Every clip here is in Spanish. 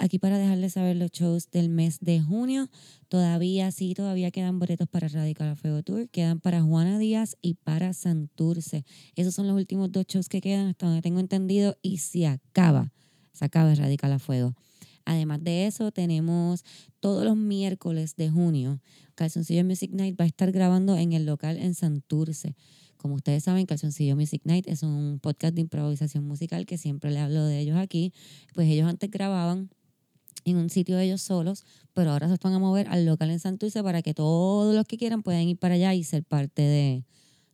aquí para dejarles saber los shows del mes de junio. Todavía sí, todavía quedan boletos para Radical Fuego Tour, quedan para Juana Díaz y para Santurce. Esos son los últimos dos shows que quedan hasta donde tengo entendido y se acaba, se acaba Radical a Fuego. Además de eso, tenemos todos los miércoles de junio, Calzoncillo Music Night va a estar grabando en el local en Santurce. Como ustedes saben, Calzoncillo Music Night es un podcast de improvisación musical que siempre le hablo de ellos aquí. Pues ellos antes grababan en un sitio ellos solos, pero ahora se están a mover al local en Santurce para que todos los que quieran puedan ir para allá y ser parte de,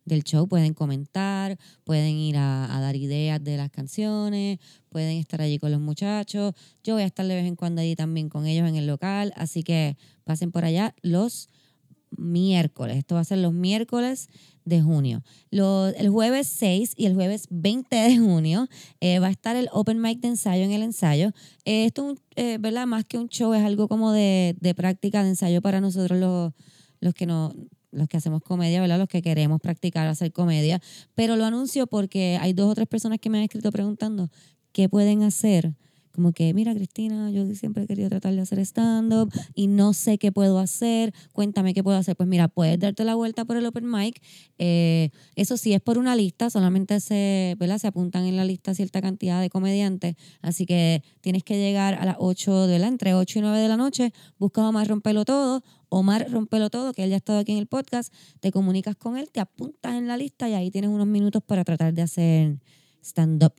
del show. Pueden comentar, pueden ir a, dar ideas de las canciones, pueden estar allí con los muchachos. Yo voy a estar de vez en cuando allí también con ellos en el local, así que pasen por allá los miércoles. Esto va a ser los miércoles de junio. el jueves 6 y el jueves 20 de junio eh, va a estar el Open Mic de ensayo en el ensayo. Eh, esto, eh, ¿verdad? Más que un show, es algo como de, de práctica de ensayo para nosotros los, los que no los que hacemos comedia, ¿verdad? Los que queremos practicar hacer comedia. Pero lo anuncio porque hay dos o tres personas que me han escrito preguntando qué pueden hacer como que, mira Cristina, yo siempre he querido tratar de hacer stand-up y no sé qué puedo hacer, cuéntame qué puedo hacer. Pues mira, puedes darte la vuelta por el open mic. Eh, eso sí es por una lista, solamente se, ¿verdad? se apuntan en la lista cierta cantidad de comediantes, así que tienes que llegar a las 8 de la, entre 8 y 9 de la noche, busca a Omar Rompelo Todo, Omar Rompelo Todo, que él ya ha estado aquí en el podcast, te comunicas con él, te apuntas en la lista y ahí tienes unos minutos para tratar de hacer stand-up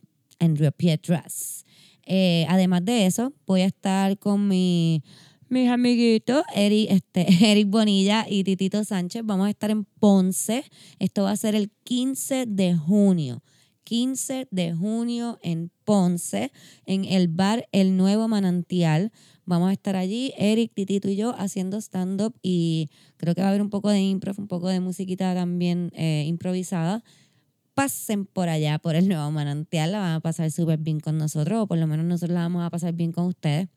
Rio Pietras. Eh, además de eso, voy a estar con mi, mis amiguitos, Eric, este, Eric Bonilla y Titito Sánchez. Vamos a estar en Ponce. Esto va a ser el 15 de junio. 15 de junio en Ponce, en el bar El Nuevo Manantial. Vamos a estar allí, Eric, Titito y yo, haciendo stand-up y creo que va a haber un poco de improv, un poco de musiquita también eh, improvisada pasen por allá, por el nuevo manantial, la van a pasar súper bien con nosotros, o por lo menos nosotros la vamos a pasar bien con ustedes.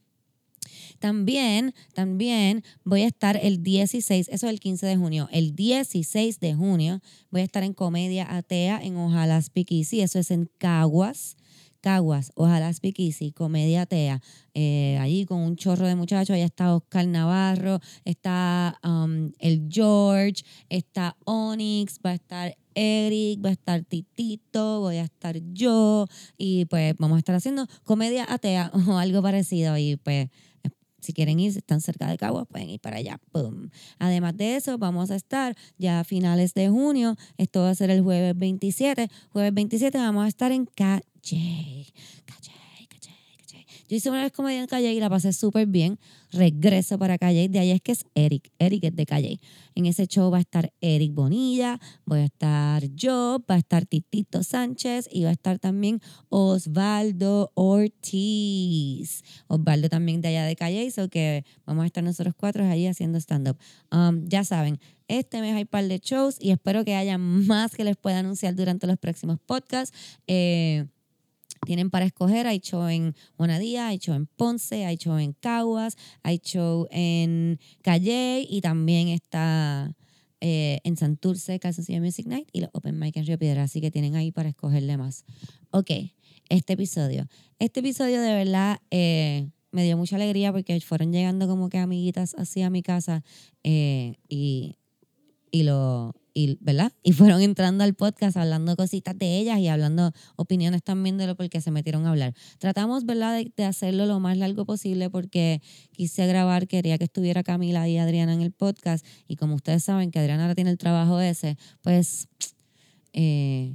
También, también voy a estar el 16, eso es el 15 de junio, el 16 de junio voy a estar en Comedia Atea en Ojalá Speakeasy, eso es en Caguas. Caguas, Ojalá Speakeasy, Comedia Atea, eh, allí con un chorro de muchachos, allá está Oscar Navarro, está um, el George, está Onyx, va a estar Eric, va a estar Titito, voy a estar yo y pues vamos a estar haciendo comedia atea o algo parecido y pues si quieren ir, si están cerca de Caguas, pueden ir para allá. Además de eso, vamos a estar ya a finales de junio. Esto va a ser el jueves 27. Jueves 27 vamos a estar en Calle. Calle. Yo hice una vez comedia en Calle y la pasé súper bien. Regreso para Calle. De ahí es que es Eric. Eric es de Calle. En ese show va a estar Eric Bonilla, voy a estar yo, va a estar Titito Sánchez y va a estar también Osvaldo Ortiz. Osvaldo también de allá de Calle, so que vamos a estar nosotros cuatro allí haciendo stand-up. Um, ya saben, este mes hay un par de shows y espero que haya más que les pueda anunciar durante los próximos podcasts. Eh, tienen para escoger, hay show en Monadía, hay show en Ponce, hay show en Caguas, hay show en Calle y también está eh, en Santurce, Calzoncillo Music Night y los Open Mic en Río Piedra, así que tienen ahí para escogerle más. Ok, este episodio. Este episodio de verdad eh, me dio mucha alegría porque fueron llegando como que amiguitas así a mi casa eh, y, y lo y, ¿verdad? Y fueron entrando al podcast hablando cositas de ellas y hablando opiniones también de lo por qué se metieron a hablar. Tratamos, ¿verdad?, de, hacerlo lo más largo posible porque quise grabar, quería que estuviera Camila y Adriana en el podcast y como ustedes saben que Adriana ahora tiene el trabajo ese, pues eh,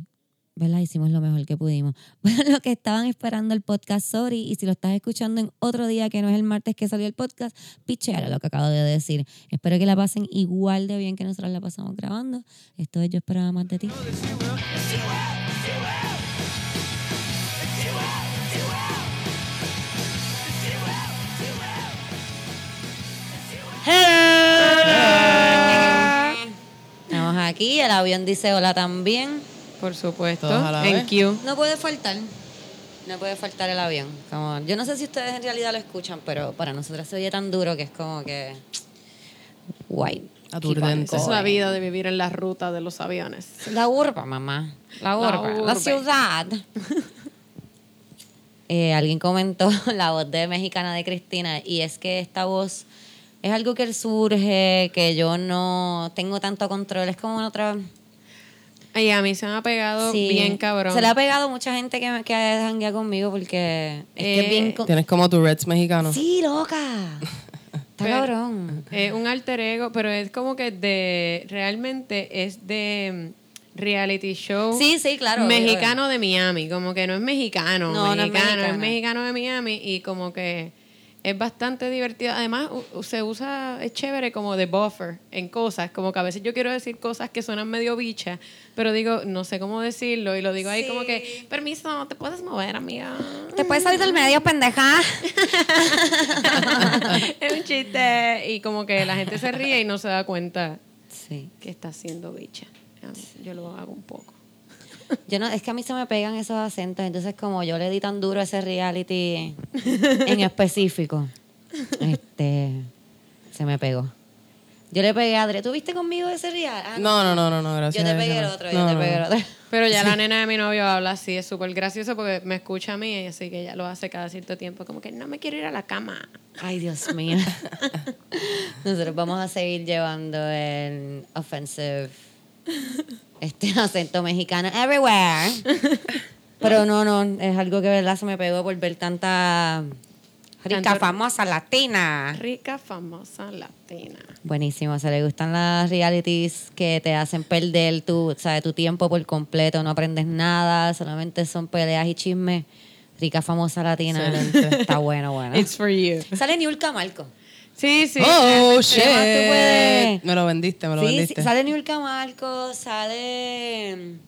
¿verdad? Hicimos lo mejor que pudimos. Bueno, lo que estaban esperando el podcast, sorry, y si lo estás escuchando en otro día que no es el martes que salió el podcast, pichera lo que acabo de decir. Espero que la pasen igual de bien que nosotros la pasamos grabando. Esto es Yo Esperaba Más de Ti. Estamos aquí, el avión dice hola también. Por supuesto. En Q. No puede faltar. No puede faltar el avión. Como, yo no sé si ustedes en realidad lo escuchan, pero para nosotros se oye tan duro que es como que. Guay. Esa es la vida de vivir en la ruta de los aviones. La urba, mamá. La urba. La, ciudad. eh, alguien comentó la voz de mexicana de Cristina y es que esta voz es algo que surge, que yo no tengo tanto control, es como otra... Y a mí se me ha pegado Sí. bien cabrón. Se le ha pegado mucha gente que, me- que janguea conmigo porque es que es Eh, bien... co- Tienes como tu Reds mexicano. Sí, loca. Está Pero- cabrón. Es un alter ego, pero es como que de. Realmente es de mm, reality show. Sí, sí, claro. Mexicano de Miami. Como que no es mexicano. No, no es mexicano, mexicano. es mexicano de Miami y como que. Es bastante divertido. Además, se usa, es chévere como de buffer en cosas. Como que a veces yo quiero decir cosas que suenan medio bicha, pero digo, no sé cómo decirlo. Y lo digo ahí como que, permiso, te puedes mover, amiga. Te puedes salir del medio, pendeja. es un chiste. Y como que la gente se ríe y no se da cuenta Sí. que está haciendo bicha. Yo lo hago un poco. Yo no, es que a mí se me pegan esos acentos, entonces como yo le di tan duro a ese reality en específico, este, se me pegó. Yo le pegué a Adri. ¿Tú viste conmigo ese reality? Ah, No, no, no, no, no, gracias. Yo te pegué el no. otro, yo te no, pegué el otro. Pero ya la nena de mi novio habla así, es súper gracioso porque me escucha a mí y así que ella lo hace cada cierto tiempo, como que no me quiero ir a la cama. Ay, Dios mío. Nosotros vamos a seguir llevando el offensive este acento mexicano everywhere. Pero no, no, es algo que verdad se me pegó por ver tanta rica, Tanto- famosa latina. Rica, famosa, latina. Buenísimo, se le gustan las realities que te hacen perder tu, ¿sabes? tu tiempo por completo, no aprendes nada, solamente son peleas y chismes. Rica, famosa latina. Excelente. Está bueno, bueno. It's for you. Sale Niurka Marco. Sí, sí. Oh, shit. puedes. Me lo vendiste, me lo Sí, sí, vendiste. sale Niurka Marco, sale.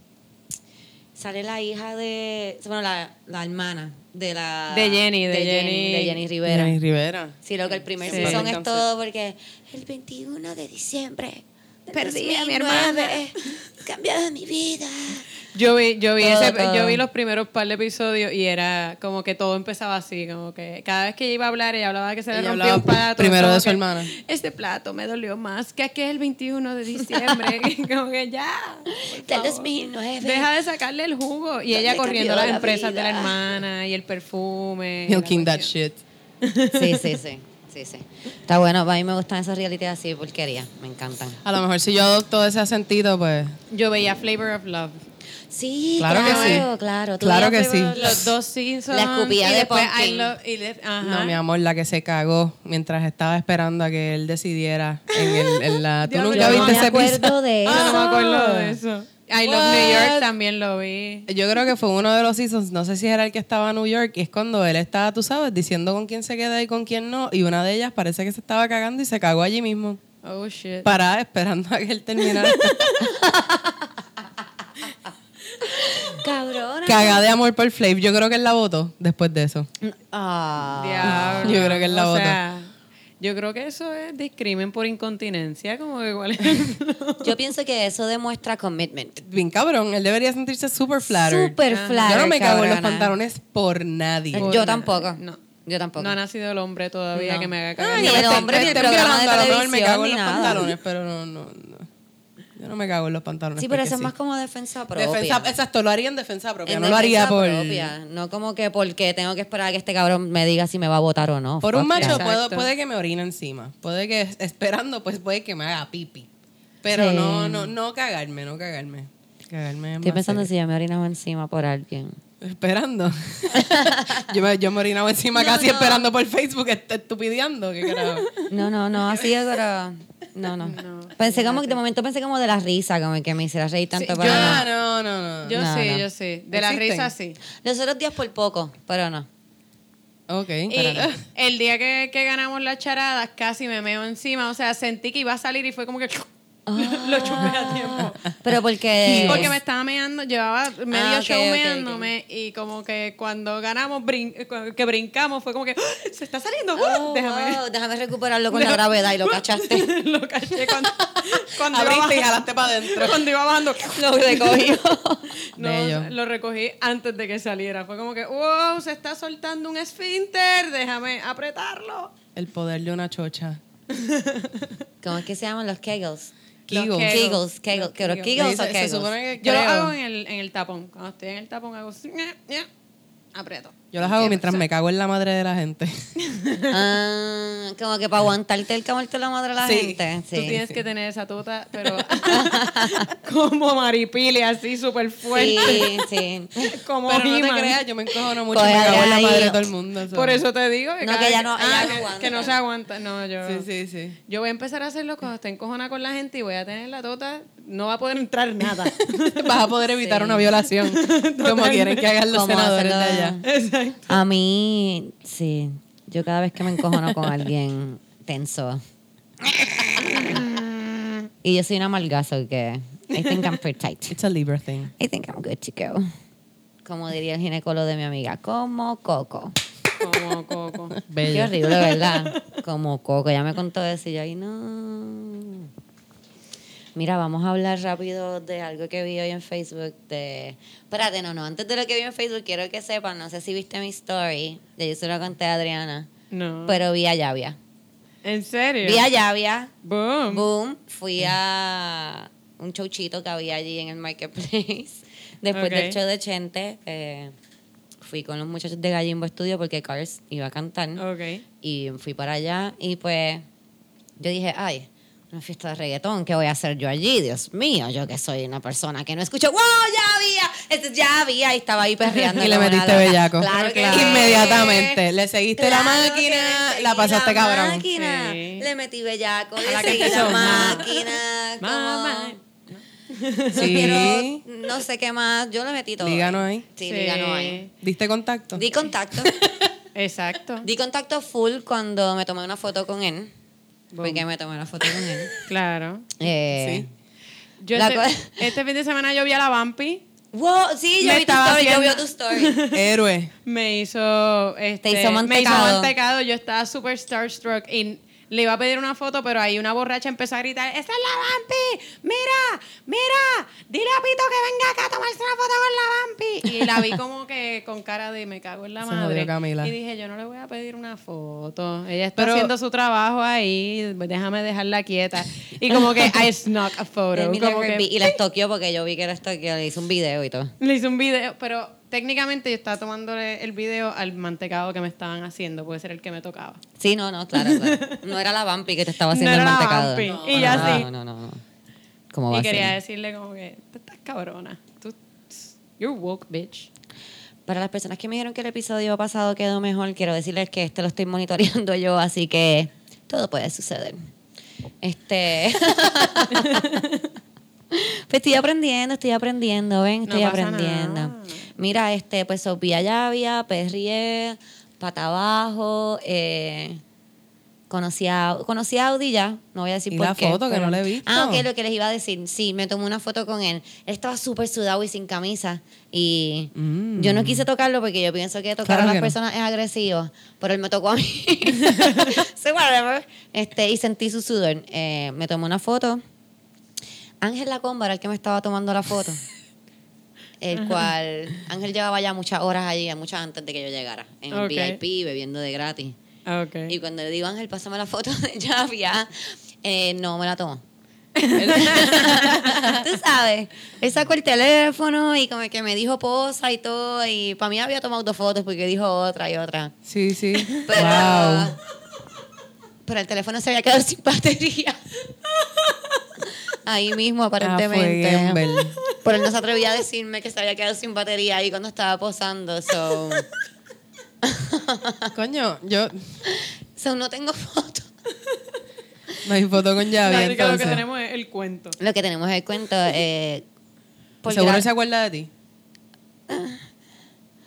Sale la hija de. Bueno, la, la hermana de la. De Jenny, de Jenny- de Jenny Rivera. Jenny Rivera. Sí, lo que el primer Sí. season es todo porque el 21 de diciembre. Perdí a mi 2009, Cambiado mi vida. Yo vi, yo vi Todo, ese, todo. yo vi los primeros par de episodios y era como que todo empezaba así, como que cada vez que ella iba a hablar, ella hablaba que se le Ella rompió un plato. primero de su hermana. Este plato me dolió más que aquel 21 de diciembre. como que ya. Del favor. 2009. Deja de sacarle el jugo. Y ella corriendo las la empresas de la hermana y el perfume. Milking that shit. Sí, sí, sí. Sí, sí. Está bueno. A mí me gustan esos reality así, porquería. Me encantan. A lo mejor si yo adopto ese acentito, pues. Yo veía Flavor of Love. Sí, Claro claro, que sí. claro. Claro que sí. Los dos seasons. La escupida y de después pumpkin. I Love- y de- ajá. No, mi amor, la que se cagó mientras estaba esperando a que él decidiera en, el, en la... ¿Tú nunca yo Yo viste no me ese acuerdo episodio? de eso. Ah, no me acuerdo de eso. I Love New York What? también lo vi. Yo creo que fue uno de los seasons, no sé si era el que estaba en New York, y es cuando él estaba, tú sabes, diciendo con quién se queda y con quién no, y una de ellas parece que se estaba cagando y se cagó allí mismo, Oh, shit. parada esperando a que él terminara. Cabrona. Cagada de amor por Flav, yo creo que él la votó después de eso. Ah. Diablo. Yo creo que él la O votó. sea, yo creo que eso es discrimen por incontinencia, como que cuál es el- Yo pienso que eso demuestra commitment. Bien cabrón, él debería sentirse super flattered. Super Ah. flat. Yo no me cago en los pantalones por nadie. Yo Por- tampoco. No. Yo tampoco. No ha nacido el hombre todavía No. que me haga cagar. Ay, Ni yo el me hombre ni el estén programa de mejor me televisión, cago en los nada. pantalones, pero no, no, no. Yo no me cago en los pantalones. Sí, pero eso es sí. más como defensa propia. Defensa, exacto, lo haría en defensa propia, En no lo haría por... propia. No como que porque tengo que esperar a que este cabrón me diga si me va a votar o no. Por un macho puedo, puede que me orine encima. Puede que esperando, pues puede que me haga pipi. Pero Sí. no, no, no cagarme, no cagarme. Cagarme es Estoy pensando serio. si ya me orinaba encima por alguien. Esperando. yo, me, yo me orinaba encima No, casi no. esperando por Facebook, est- estupideando. ¿Qué carajo? No, no, no, así es, pero. No, no. pensé como que de momento pensé como de la risa, como que me hiciera reír tanto, Sí, pero yo- no. No, no, no. Yo No, sí, no. yo sí. De la ¿Existen? risa sí. Los otros días por poco, pero no. Ok. Y el día que, que ganamos las charadas, casi me meo encima. O sea, sentí que iba a salir y fue como que lo chupé a tiempo. Pero porque. Porque me estaba meando, llevaba medio Ah, show meándome y como que cuando ganamos, brin- que brincamos, fue como que ¡Ah! se está saliendo. Oh, Déjame. wow, déjame recuperarlo con la gravedad y lo cachaste. lo caché cuando, cuando, iba Abriste y jalaste para adentro. cuando iba bajando. lo recogió. No, Bello. lo recogí antes de que saliera. Fue como que, wow, se está soltando un esfínter, déjame apretarlo. El poder de una chocha. ¿Cómo es que se llaman los kegels? Los Kegels. Kegels, kegels. ¿Que los Kegels. kegels o Se- se kegels? supone que Yo lo hago en el, en el tapón. Cuando estoy en el tapón hago así, aprieto. Yo las hago mientras me cago en la madre de la gente. Ah, como que para aguantarte el camarte la madre a la Sí. gente. Sí. Tú tienes que tener esa tota, pero como maripili, así súper fuerte. Sí, sí. Como Pero no te He-Man. creas, yo me encojono mucho, Coge me cago en la madre de todo el mundo. Por eso te digo que, No, que vez- no- Ah, aguanta. que no se aguanta. No, yo. Sí, sí, sí. Yo voy a empezar a hacerlo cuando esté encojona con la gente y voy a tener la tota. No va a poder entrar nada. Vas a poder evitar una violación, como quieren que hagan los senadores de allá. Exacto. A mí, sí. Yo cada vez que me encojono con alguien tenso. y yo soy una malgazo que I think I'm pretty tight. It's a Libra thing. I think I'm good to go. Como diría el ginecólogo de mi amiga, como coco. Como coco. Qué horrible, ¿verdad? Como coco. Ya me contó eso y yo ahí no. Mira, vamos a hablar rápido de algo que vi hoy en Facebook. De... Espérate, no, no. Antes de lo que vi en Facebook, quiero que sepan, no sé si viste mi story. Ya yo se lo conté a Adriana. No. Pero vi a Llavia. ¿En serio? Vi a Llavia. Boom. Boom. Fui a un showchito que había allí en el Marketplace. Después Ok. del show de Chente, eh, fui con los muchachos de Gallimbo Studio porque Cars iba a cantar. Ok. Y fui para allá y pues yo dije, ay, una fiesta de reggaetón, ¿qué voy a hacer yo allí? Dios mío, yo que soy una persona que no escucho, wow, ya había, este ya había, y estaba ahí perreando. Y le metiste bellaco. Claro que. Inmediatamente. Le seguiste la máquina, la pasaste la cabrón. máquina. Sí. Le metí bellaco, le seguí la máquina. Mamá. como- Sí. Pero no sé qué más, yo le metí todo. Díganos ahí. Sí, Sí. díganos ahí. ¿Diste contacto? Di contacto. Exacto. Di contacto full cuando me tomé una foto con él. Boom. Porque me tomé una foto con él. Claro. Eh, Yo La este, este fin de semana yo vi a la Vampi. Wow, sí, yo Me vi tu estaba story, yo vi tu story. Héroe. Me hizo. Este, Te hizo Me hizo mantecado. mantecado. Yo estaba súper starstruck. Y le iba a pedir una foto, pero ahí una borracha empezó a gritar: ¡Esa es la Vampi! ¡Mira! ¡Mira! Dile a Pito que venga acá a tomarse una foto con la Vampi. Y la vi como que con cara de me cago en la Se madre. Camila. Y dije: Yo no le voy a pedir una foto. Ella está Pero- haciendo su trabajo ahí. Déjame dejarla quieta. Y como que I snuck a photo. Como que-. Y la estoqueó porque yo vi que la estoqueó, le hice un video y todo. le hice un video, pero técnicamente yo estaba tomándole el video al mantecado que me estaban haciendo, puede ser el que me tocaba. Sí, no, no, claro. claro. No era la vampi que te estaba haciendo No el era la mantecado. vampi. No, Y ya no, sí. No, no, no. no. ¿Cómo va Y a quería ser? decirle como que, tú estás cabrona. Tú, you're woke, bitch. Para las personas que me dijeron que el episodio pasado quedó mejor, quiero decirles que este lo estoy monitoreando yo, así que todo puede suceder. Este. pues estoy aprendiendo, estoy aprendiendo, ven, estoy aprendiendo. nada. Mira, este, pues Sofía Llavia, Perrié, Pata Abajo, eh, conocí a, conocí a Audi ya, no voy a decir ¿Y por la qué. foto que no la he visto? Ah, ok, lo que les iba a decir. Sí, me tomé una foto con él. Él estaba súper sudado y sin camisa. Y Mm. yo no quise tocarlo porque yo pienso que tocar Claro a las no. personas es agresivo. Pero él me tocó a mí. so, whatever. Este, y sentí su sudor. Eh, me tomé una foto. Ángel Lacomba era el que me estaba tomando la foto. El cual Ángel llevaba ya muchas horas allí, muchas antes de que yo llegara. En el. VIP, bebiendo de gratis. Ok. Y cuando le digo, Ángel, pásame la foto de Javia, eh, no me la tomó. Tú sabes, él sacó el teléfono y como que me dijo posa y todo. Y para mí había tomado dos fotos porque dijo otra y otra. Sí, sí. Pero, Wow. pero el teléfono se había quedado sin batería. Ahí mismo, Ah, fue aparentemente. Gamble. pero él no se atrevía a decirme que se había quedado sin batería ahí cuando estaba posando. So, Coño, yo so no tengo foto. no hay foto con La llave, única lo que entonces. tenemos es el cuento. Lo que tenemos es el cuento. Eh, ¿Seguro se acuerda de ti?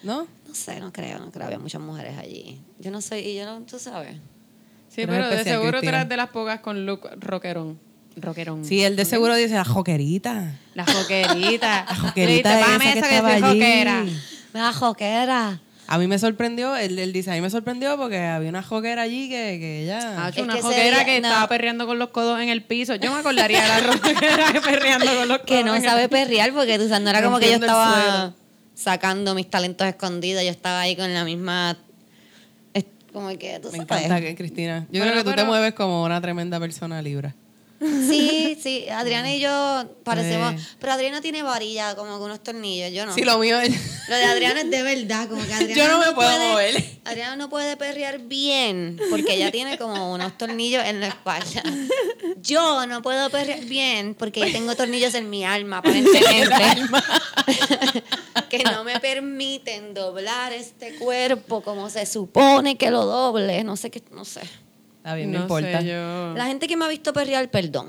¿No? No sé, no creo, no creo. Había muchas mujeres allí. Yo no soy, y yo no, tú sabes. Sí, pero de seguro tú eras de las pocas con look rockerón. Rockerón. Sí, él de seguro dice la joquerita. La joquerita. La joquerita dice, esa "Pame que esa estaba soy allí". joquera. Me da joquera. A mí me sorprendió, el, el design me sorprendió porque había una joquera allí que, que ya... Ah, Es una que joquera que no. estaba perreando con los codos en el piso. Yo me acordaría de la roquera perreando con los codos. Que no en el- sabe perrear porque tú sabes, no era como que yo estaba sacando mis talentos escondidos. Yo estaba ahí con la misma. es Como que tú Me sabes. encanta que Cristina. Yo Bueno, creo que tú te mueves como una tremenda persona libra. Sí, sí. Adriana y yo parecemos. Pero Adriana tiene varilla, como con unos tornillos. Yo no. Sí, lo mío es... Lo de Adriana es de verdad, como que Adriana Yo no me puedo puede- mover. Adriana no puede perrear bien porque ella tiene como unos tornillos en la espalda. Yo no puedo perrear bien porque yo tengo tornillos en mi alma, aparentemente. que no me permiten doblar este cuerpo como se supone que lo doble. No sé qué, no sé. Está bien, no, no importa. sé, yo... La gente que me ha visto perrear, perdón.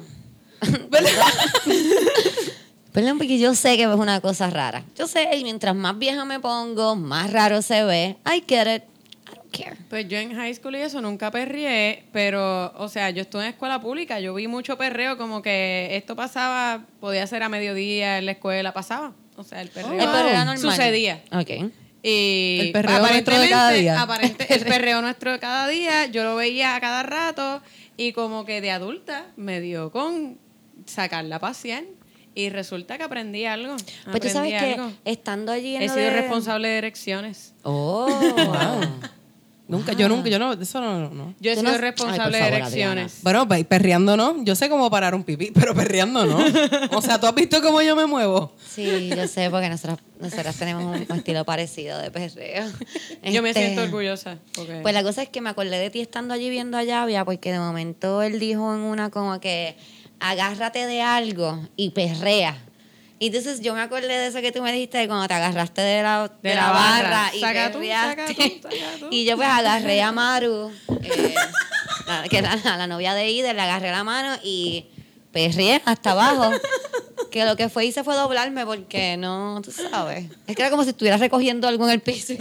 Perdón, porque yo sé que es una cosa rara. Yo sé, y mientras más vieja me pongo, más raro se ve. I get it. I don't care. Pues yo en high school y eso nunca perreé, pero, o sea, yo estuve en escuela pública, yo vi mucho perreo, como que esto pasaba, podía ser a mediodía en la escuela, pasaba. O sea, el perreo, El perreo era normal. sucedía. Ok. Y El perreo nuestro de cada aparentemente- día. aparente- el perreo nuestro de cada día, yo lo veía a cada rato y como que de adulta me dio con sacarla a pasear y resulta que aprendí algo. Pues tú sabes aprendí que algo. estando allí en He lo sido de- responsable de erecciones. Oh. Nunca, yo nunca, yo no, eso no, no. Yo Ay, responsable de erecciones. Bueno, pe- perreando no. Yo sé cómo parar un pipí, pero perreando no. O sea, ¿tú has visto cómo yo me muevo? Sí, yo sé, porque nosotras, nosotras tenemos un estilo parecido de perreo. Yo me Este, siento orgullosa. Porque Pues la cosa es que me acordé de ti estando allí viendo a Llavia, porque de momento él dijo en una como que agárrate de algo y perrea. Y entonces yo me acordé de eso que tú me dijiste de cuando te agarraste de la, de De la la barra, barra. y Saca tú, perreaste. saca tú, saca tú. Y yo pues agarré a Maru, eh, la- que era la, la novia de Ida, le agarré la mano y perreé hasta abajo. Que lo que fue hice fue doblarme porque no, tú sabes. Es que era como si estuvieras recogiendo algo en el piso. y.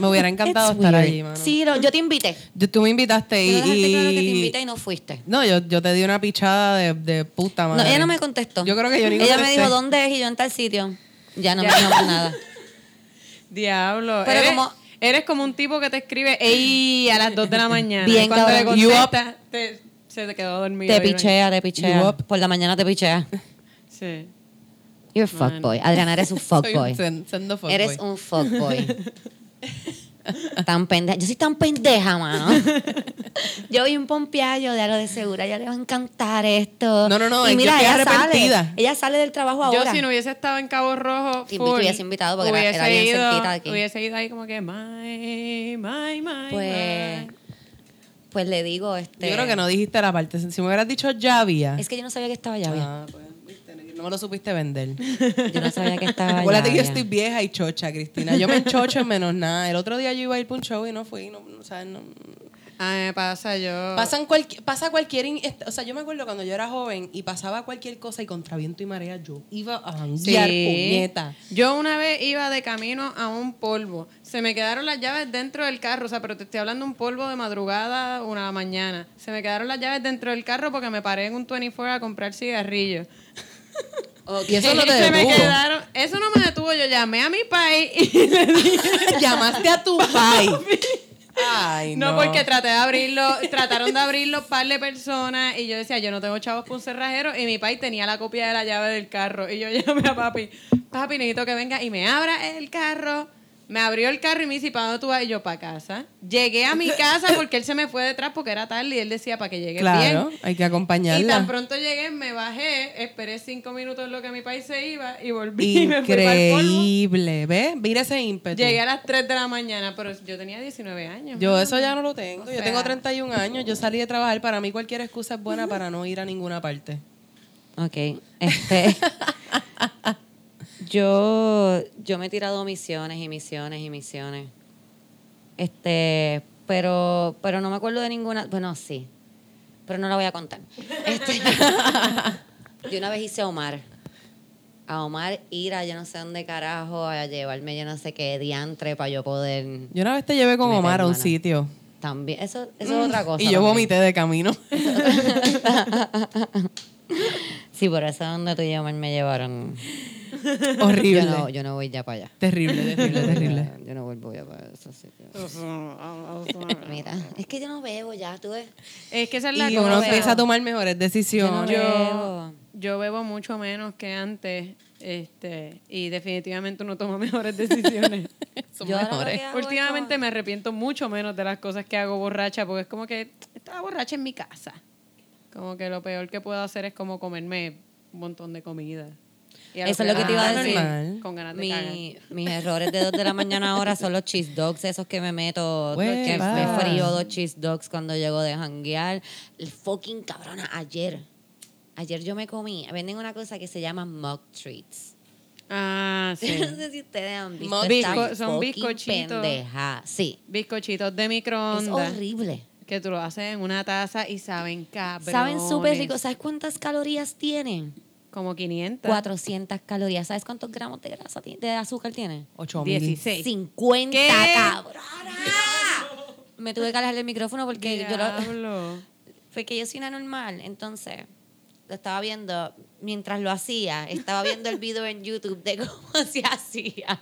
Me hubiera encantado It's estar weird. allí, mano. Sí, lo- yo te invité. Yo- tú me invitaste y... Dejaste claro que te invité y no fuiste. No, yo, yo te di una pichada de, de puta No, madre. ella no me contestó. Yo creo que yo ni Ella me contesté. dijo dónde es y yo en tal sitio. Ya no Ya. me dijo más nada. Diablo. Pero eres, como- eres como un tipo que te escribe ey a las 2 de la mañana. Bien y cuando le cabrón. You contestas, te- se te quedó dormido. Te no- pichea, te You pichea. up? Por la mañana te pichea. Sí. You're a fuckboy. Adriana, eres un fuckboy. sendo fuckboy. Eres un fuckboy. tan pendeja. Yo soy tan pendeja, mano. Yo vi un pompeallo de algo de segura. A ella le va a encantar esto. No, no, no, Y mira, estoy ella arrepentida. sale. Ella sale del trabajo ahora. Yo si no hubiese estado en Cabo Rojo, full, hubiese invitado porque era- hubiese era bien ido, cerquita de aquí. Hubiese ido ahí como que, my, my, my, Pues, my. pues le digo, este. Yo creo que no dijiste la parte. Si me hubieras dicho ya había. Es que yo no sabía que estaba llave. Ah, pues, no lo supiste vender. Yo no sabía que estaba Acuérdate que yo estoy vieja y chocha, Cristina. Yo me enchocho en menos nada. El otro día yo iba a ir para un show y no fui. No, no, o sea, no- A mí me pasa yo. Pasan cualquier, pasa cualquier... O sea, yo me acuerdo cuando yo era joven y pasaba cualquier cosa y contra viento y marea yo iba a janguear, puñeta. Yo una vez iba de camino a un polvo. Se me quedaron las llaves dentro del carro, o sea, pero te estoy hablando de un polvo de madrugada, una mañana. Se me quedaron las llaves dentro del carro porque me paré en un 24 a comprar cigarrillos. Y eso no te se me detuvo. quedaron, eso no me detuvo, yo llamé a mi país y le dije, Llamaste a tu pai. Ay, no. no, porque traté de abrirlo, trataron de abrirlo un par de personas y yo decía, yo no tengo chavos para un cerrajero y mi país tenía la copia de la llave del carro y yo llamé a papi, papi, necesito que venga y me abra el carro. Me abrió el carro y me dice, ¿para dónde tú vas? Y yo, para casa. Llegué a mi casa porque él se me fue detrás porque era tarde y él decía, para que llegue Claro, bien. hay que Y acompañarla. tan pronto llegué, me bajé, esperé cinco minutos en lo que mi país se iba y volví y me fui para el polvo. Increíble, ¿ves? Mira ese ímpetu. Llegué a las 3 de la mañana, pero yo tenía 19 años. Yo eso ya no lo tengo. O yo sea- tengo 31 años. Yo salí de trabajar. Para mí cualquier excusa es buena para no ir a ninguna parte. Ok. Este. yo, yo me he tirado misiones y misiones y misiones. Este, pero, pero no me acuerdo de ninguna. Bueno, sí. Pero no la voy a contar. Este, yo una vez hice a Omar. A Omar ir a yo no sé dónde carajo, a llevarme yo no sé qué diantre para yo poder Yo una vez te llevé con Omar a un mano. sitio. también. Eso, eso es otra cosa. Y yo también. vomité de camino. Sí, por eso es donde tú y Omar me llevaron. Horrible. Yo no, yo no voy ya para allá. Terrible, terrible, terrible. Yo no vuelvo ya para esos sitios. Mira, es que yo no bebo ya, tú ves. Es que esa es la Y cosa. uno empieza a tomar mejores decisiones. Yo no bebo. yo bebo mucho menos que antes este y definitivamente uno toma mejores decisiones. Son Yo mejores. Últimamente como- me arrepiento mucho menos de las cosas que hago borracha porque es como que estaba borracha en mi casa. Como que lo peor que puedo hacer es como comerme un montón de comida. Eso es lo que te iba a decir. normal. Con ganas de. Mi- mis errores de 2 de la mañana ahora son los cheese dogs, esos que me meto, que Hueva. me frío dos cheese dogs cuando llego de janguear. El fucking cabrona, ayer, ayer yo me comí, venden una cosa que se llama mug treats. Ah, sí. no sé si ustedes han visto. Treats. Son bizcochitos. pendeja. Sí, Bizcochitos de es microondas. horrible. Que tú lo haces en una taza y saben cabrón. Saben súper ricos. ¿Sabes cuántas calorías tienen? Como 500. 400 calorías. ¿Sabes cuántos gramos de grasa de azúcar tiene? 8 mil. 16. 50, ¿Qué? cabrona. Me tuve que alejar el micrófono porque yo lo, Diablo. porque yo soy una normal, entonces lo estaba viendo mientras lo hacía, estaba viendo el video en YouTube de cómo se hacía.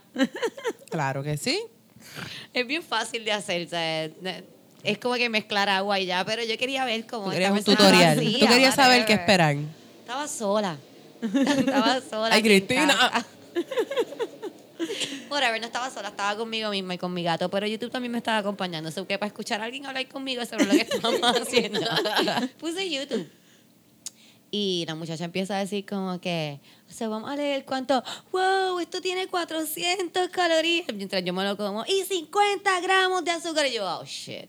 Claro que sí. Es bien fácil de hacer, ne- es como que mezclar agua y ya, pero yo quería ver cómo Tú esta querías un persona tutorial. hacía, Tú querías saber qué whatever. esperar. Estaba sola. Estaba sola. Ay, Cristina. casa. Whatever, no estaba sola, estaba conmigo misma y con mi gato, pero YouTube también me estaba acompañando. So que para escuchar a alguien hablar conmigo sobre lo que estábamos haciendo, puse YouTube. Y la muchacha empieza a decir como que, o sea, vamos a leer cuánto, wow, esto tiene 400 calorías, mientras yo me lo como, y 50 gramos de azúcar. Y yo, oh, shit.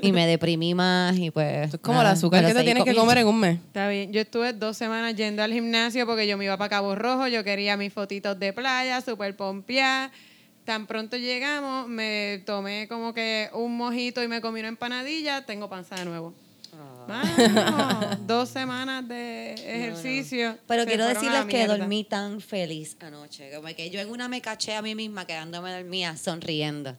y me deprimí más y pues... Esto es como el azúcar que te tienes que comer en un mes. Está bien. Yo estuve dos semanas yendo al gimnasio porque yo me iba para Cabo Rojo. Yo quería mis fotitos de playa, súper pompeada. Tan pronto llegamos, me tomé como que un mojito y me comí una empanadilla. Tengo panza de nuevo. Mano, dos semanas de ejercicio. Pero quiero decirles que dormí tan feliz anoche. Como que yo en una me caché a mí misma quedándome dormida sonriendo.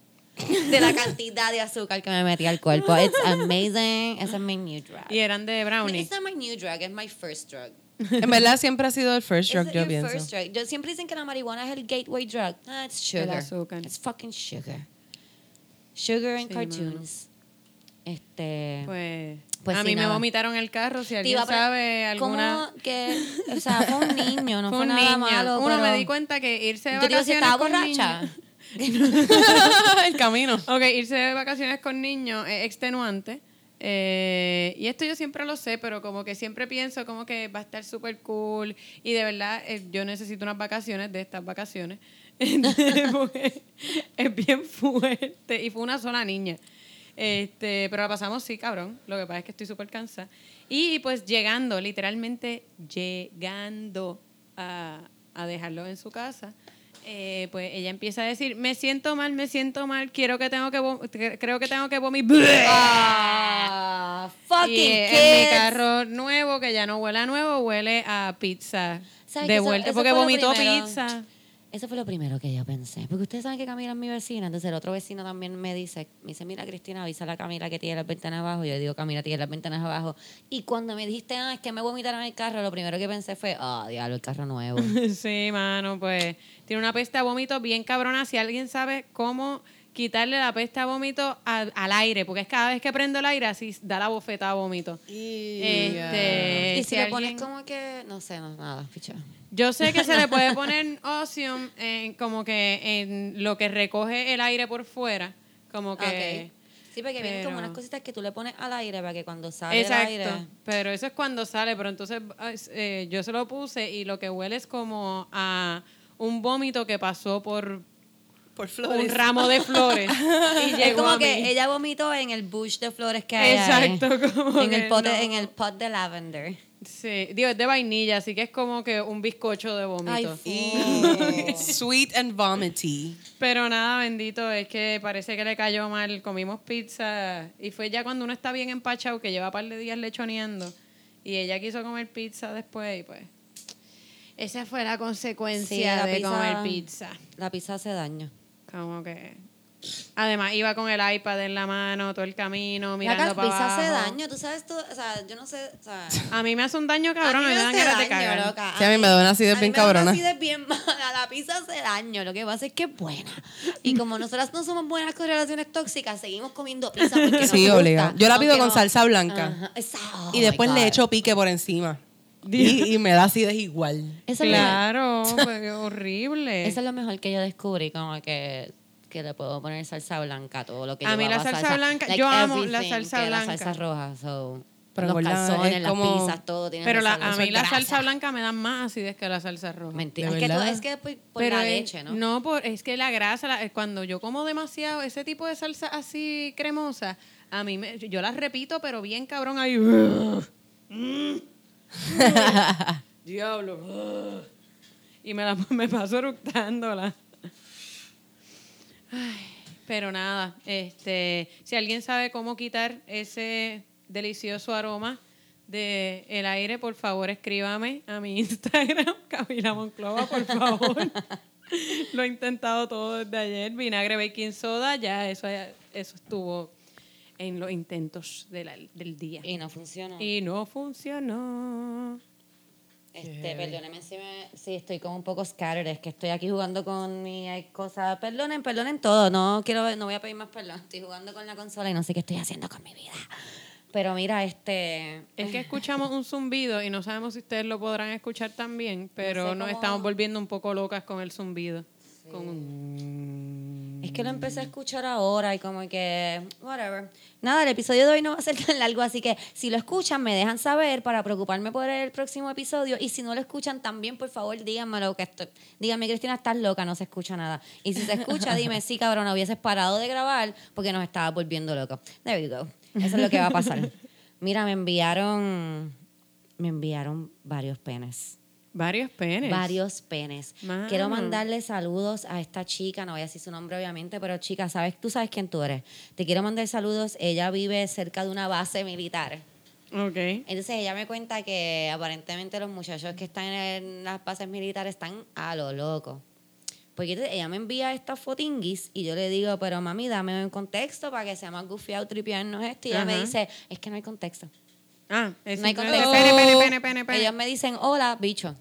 De la cantidad de azúcar que me metí al cuerpo. It's amazing. Ese es mi new drug. Y eran de brownie. It's not my new drug, it's my first drug. En verdad siempre ha sido el first drug, It's yo your pienso. first drug. Yo, siempre dicen que la marihuana es el gateway drug. Ah, it's sugar. azúcar. It's fucking sugar. Sugar and Sí, cartoons. Este... Pues, Pues a mí me vomitaron el carro. Si alguien sabe alguna... ¿Cómo que...? O sea, fue un niño, no Fue fue, nada niño. malo, Uno me di cuenta que irse de Yo digo, vacaciones estaba con borracha. el camino. Ok, irse de vacaciones con niños es extenuante. Eh, y esto yo siempre lo sé, pero como que siempre pienso como que va a estar súper cool. Y de verdad, eh, yo necesito unas vacaciones de estas vacaciones. Es bien fuerte. Y fue una sola niña. Este, pero la pasamos, sí, cabrón. Lo que pasa es que estoy súper cansada. Y pues llegando, literalmente llegando a, a dejarlo en su casa, eh, pues ella empieza a decir, me siento mal, me siento mal, quiero que tengo que creo que tengo que vomitar. Ah, fucking y kids. en mi carro nuevo, que ya no huele a nuevo, huele a pizza. ¿Sabes De vuelta, porque vomitó pizza. Eso fue lo primero que yo pensé. Porque ustedes saben que Camila es mi vecina. Entonces el otro vecino también me dice, me dice, mira Cristina, avisa a la Camila que tiene las ventanas abajo. Yo digo, Camila tiene las ventanas abajo. Y cuando me dijiste, ah, es que me vomitaron el carro, lo primero que pensé fue, ah, diablo, el carro nuevo. Sí, mano, pues tiene una peste a vómito bien cabrona. Si alguien sabe cómo quitarle la peste a vómito al, al aire, porque es cada vez que prendo el aire así da la bofetada a vómito. Este, y si, le alguien- pones como que, no sé, no, nada, ficha. Yo sé que se le puede poner Ocean en, como que en lo que recoge el aire por fuera, como que... Sí, porque vienen como pero- unas cositas que tú le pones al aire para que cuando sale Exacto, el aire... pero eso es cuando sale, pero entonces eh, yo se lo puse y lo que huele es como a un vómito que pasó por Por un ramo de flores y Es como a que mí. ella vomitó en el bush de flores que hay ahí. Exacto, como en el pote, no. en el pot de lavender. Sí, digo, es de vainilla, así que es como que un bizcocho de vómito. Sweet and vomity. Pero nada, bendito, es que parece que le cayó mal. Comimos pizza y fue ya cuando uno está bien empachado, que lleva un par de días lechoneando. Y ella quiso comer pizza después y pues... Esa fue la Sí, consecuencia la de pizza- comer pizza. La pizza hace daño. Como que... Además, iba con el iPad en la mano todo el camino, La mirando para pizza hace abajo. daño, tú sabes tú, o sea, yo no sé, o sea, A mí me hace un daño cabrón, a mí me, me dan de daño, cagar. loca. Sí, a mí me da una acidez a mí bien me da una cabrona. acidez bien mala, la pizza hace daño, lo que pasa es que es buena. Y como nosotras no somos buenas con relaciones tóxicas, seguimos comiendo pizza porque nos Sí, gusta, obligado. Yo la pido con no- salsa blanca. Ajá, esa- oh y después le echo pique por encima. Y, y me da acidez igual. Eso Claro, pues, qué horrible. Eso es lo mejor que yo descubrí, como que, que le puedo poner salsa blanca a todo lo que A mí la salsa blanca- yo amo la salsa blanca. La salsa roja, so, Pero los calzones, es las como- pizzas, todo tiene Pero que la, a mí la grasa. salsa blanca me da más acidez que la salsa roja. Mentira. ¿De Es que, todo- es que por, por Pero la es- leche, ¿no? No, por, es que la grasa, la- cuando yo como demasiado ese tipo de salsa así cremosa, a mí me, yo las repito, pero bien cabrón ahí. Diablo. Y me, la, me paso eructándola. Ay, pero nada, este, si alguien sabe cómo quitar ese delicioso aroma de el aire, por favor escríbame a mi Instagram, Camila Monclova, por favor. Lo he intentado todo desde ayer. Vinagre, baking soda, ya eso, eso estuvo en los intentos de la- del día. Y no funciona. Y no funcionó. Este, perdónenme si, me, si estoy como un poco scattered, es que estoy aquí jugando con mi cosa. Perdonen, perdonen todo, no quiero, no voy a pedir más perdón. Estoy jugando con la consola y no sé qué estoy haciendo con mi vida. Pero mira, este, Es que escuchamos un zumbido y no sabemos si ustedes lo podrán escuchar también, pero sé nos cómo- estamos volviendo un poco locas con el zumbido. Con un- que lo empecé a escuchar ahora y como que, whatever. Nada, el episodio de hoy no va a ser tan largo, así que si lo escuchan, me dejan saber para preocuparme por el próximo episodio. Y si no lo escuchan, también, por favor, díganmelo que estoy. Díganme, Cristina, estás loca, no se escucha nada. Y si se escucha, dime, sí, cabrón, hubieses parado de grabar porque nos estaba volviendo locos. There you go. Eso es lo que va a pasar. Mira, me enviaron, me enviaron varios penes. Varios penes. Varios penes. Mano. Quiero mandarle saludos a esta chica, no voy a decir su nombre obviamente, pero chica, sabes, tú sabes quién tú eres. Te quiero mandar saludos. Ella vive cerca de una base militar. Ok. Entonces ella me cuenta que aparentemente los muchachos que están en las bases militares están a lo loco. Porque ella me envía estas fotinguis y yo le digo, pero mami, dame un contexto para que sea más gufiado, tripearnos esto. Y ella me dice, es que no hay contexto. Ah, es No hay contexto. pene, pene, pene, pene, pene. Ellos me dicen, hola, bicho.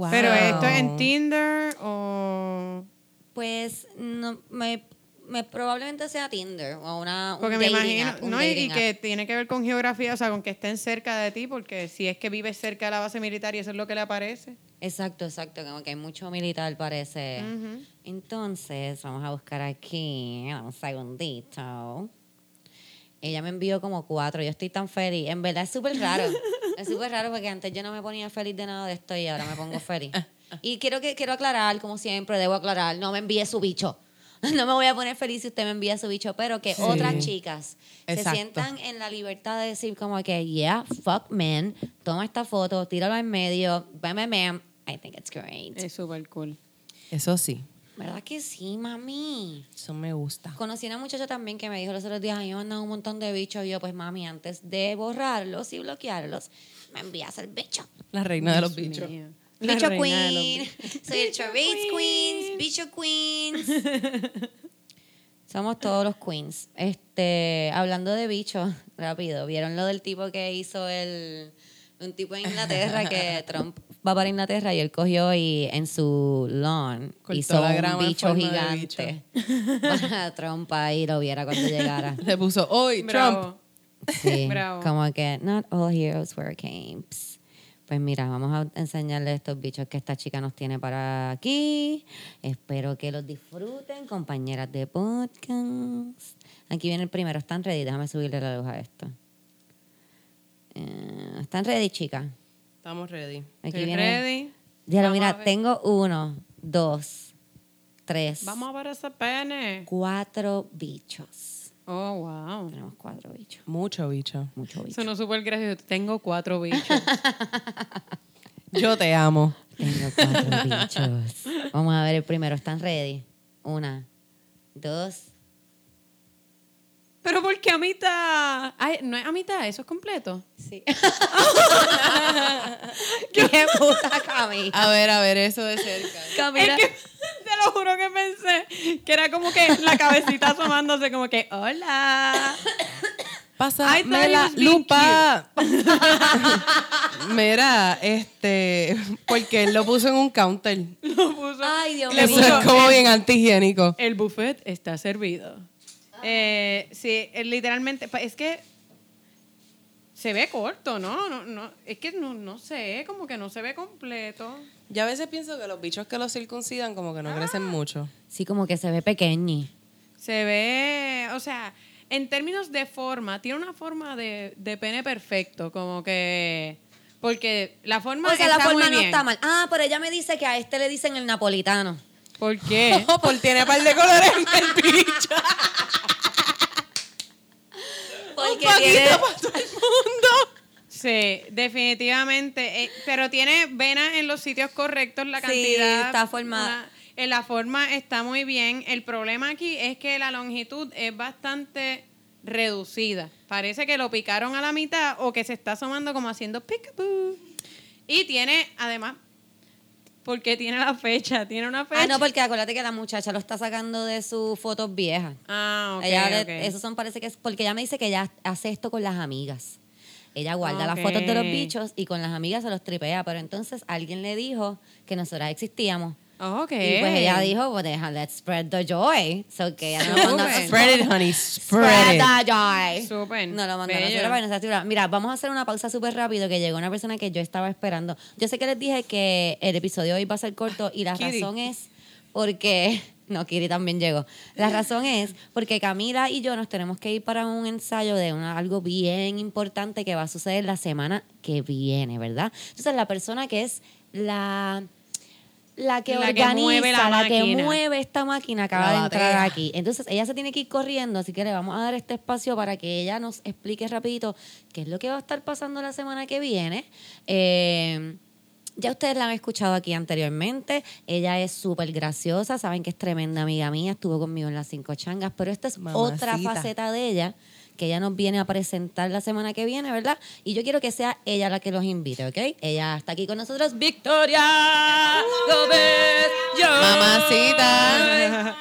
Wow. Pero esto es en Tinder o... Pues no, me, me probablemente sea Tinder o una un Porque me imagino, app, no, y, que tiene que ver con geografía, o sea, con que estén cerca de ti, porque si es que vives cerca de la base militar y eso es lo que le aparece. Exacto, exacto, como que hay mucho militar parece. Entonces, vamos a buscar aquí, un segundito. Ella me envió como cuatro, yo estoy tan feliz. En verdad es súper raro. es súper raro porque antes yo no me ponía feliz de nada de esto y ahora me pongo feliz. Y quiero que quiero aclarar, como siempre, debo aclarar, no me envíe su bicho. No me voy a poner feliz si usted me envía su bicho, pero que Sí. otras chicas Exacto. se sientan en la libertad de decir como que, yeah, fuck men, toma esta foto, tíralo en medio, bam, bam, bam. I think it's great. Es súper cool. Eso sí, ¿Verdad que sí, mami? eso me gusta. Conocí a una muchacha también que me dijo los otros días, a mí me mandan un montón de bichos. Y yo, pues mami, antes de borrarlos y bloquearlos, me envías el bicho. La reina de los bichos. mío. Bicho los Queen. Soy el Charades Queens, Bicho Queens. Somos todos los queens. Este, hablando de bichos, rápido, ¿vieron lo del tipo que hizo el un tipo en Inglaterra que Trump va para Inglaterra y él cogió y en su lawn Cortó hizo la grama un bicho gigante para Trump ahí lo viera cuando llegara. Le puso, hoy, Trump. Bravo. Sí, Bravo. como que not all heroes wear capes. Pues mira, vamos a enseñarle estos bichos que esta chica nos tiene para aquí. Espero que los disfruten, compañeras de podcast. Aquí viene el primero. ¿Están ready? Déjame subirle la luz a esto. Eh, ¿Están ready, chicas? Estamos ready. Aquí Estoy viene. ready. Diablo, Vamos a mira, tengo uno, dos, tres, Vamos a ver ese pene. cuatro bichos. Oh, wow. Tenemos cuatro bichos. Mucho bicho. Mucho bicho. Sonó súper gracioso. Tengo cuatro bichos. Yo te amo. Tengo cuatro bichos. Vamos a ver el primero. ¿Están ready? Una, dos. ¿Pero por qué a mitad? Ay, no es a mitad, eso es completo. Sí. ¡Qué puta Camila! A ver, a ver, eso de cerca. Camila. Es que te lo juro que pensé que era como que la cabecita asomándose como que, hola. It la lupa. Mira, este, porque él lo puso en un counter. Lo puso. Ay, Dios Le Eso mío. puso- es como bien antihigiénico. El buffet está servido. Eh, sí, eh, literalmente, es que se ve corto, ¿no? no, no es que no, no sé, como que no se ve completo. Yo a veces pienso que los bichos que los circuncidan como que no crecen mucho. Sí, como que se ve pequeñi. Se ve, o sea, en términos de forma, tiene una forma de, de pene perfecto, como que... Porque la forma O sea, está la forma muy no bien. está mal. Ah, pero ella me dice que a este le dicen el napolitano. ¿Por qué? Por tiene par de colores en el bicho. Porque Un tiene... poquito para todo el mundo. Sí, definitivamente. eh, pero tiene venas en los sitios correctos, la Sí, cantidad. está formada. una- en la forma está muy bien. El problema aquí es que la longitud es bastante reducida. Parece que lo picaron a la mitad o que se está asomando como haciendo peekaboo. Y tiene, además, porque tiene la fecha, tiene una fecha. Ah, no, porque acuérdate que la muchacha lo está sacando de sus fotos viejas. Ah, ok, ella le- ok. Esos son, parece que es porque ella me dice que ella hace esto con las amigas. Ella guarda las Ok. fotos de los bichos y con las amigas se los tripea, pero entonces alguien le dijo que nosotras existíamos. Oh, ok. Y pues ella dijo, well, deja, let's spread the joy. So que ella nos mandó Súper. Spread it, honey. Spread Spread it. the joy. Súper. No lo mandó a Bello. nosotros para que nos activara. Mira, vamos a hacer una pausa súper rápido que llegó una persona que yo estaba esperando. Yo sé que les dije que el episodio hoy va a ser corto y la Kiri. razón es porque... No, Kiri también llegó. La razón es porque Camila y yo nos tenemos que ir para un ensayo de una- algo bien importante que va a suceder la semana que viene, ¿verdad? Entonces, la persona que es la la que La que organiza, mueve la la, que mueve esta máquina acaba La de entrar batea. aquí. Entonces ella se tiene que ir corriendo, así que le vamos a dar este espacio para que ella nos explique rapidito qué es lo que va a estar pasando la semana que viene. Eh, ya ustedes la han escuchado aquí anteriormente. Ella es súper graciosa, saben que es tremenda amiga mía, estuvo conmigo en las cinco changas, pero esta es otra faceta de ella que ella nos viene a presentar la semana que viene, ¿verdad? Y yo quiero que sea ella la que los invite, ¿ok? Ella está aquí con nosotros, Victoria Gómez. Mamacita.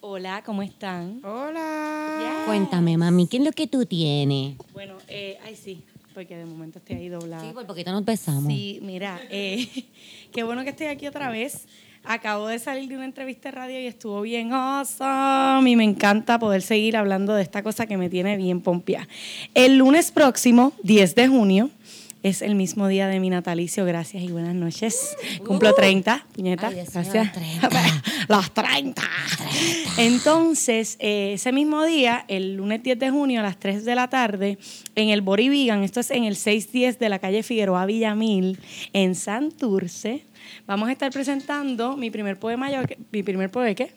Hola, ¿cómo están? Hola. Cuéntame, mami, ¿qué es lo que tú tienes? Bueno, eh, ay sí, porque de momento estoy ahí doblada. Sí, por poquito nos besamos. Sí, mira, eh, qué bueno que estoy aquí otra vez. Acabo de salir de una entrevista de radio y estuvo bien awesome y me encanta poder seguir hablando de esta cosa que me tiene bien pompeada. El lunes próximo, 10 de junio, es el mismo día de mi natalicio. Gracias y buenas noches. Cumplo 30, puñeta. Ay, Gracias. los 30. Los 30. Entonces, eh, ese mismo día, el lunes 10 de junio a las 3 de la tarde, en el Bori Vegan, esto es en el 610 de la calle Figueroa Villamil, en Santurce, vamos a estar presentando mi primer poema. ¿Mi primer poema qué?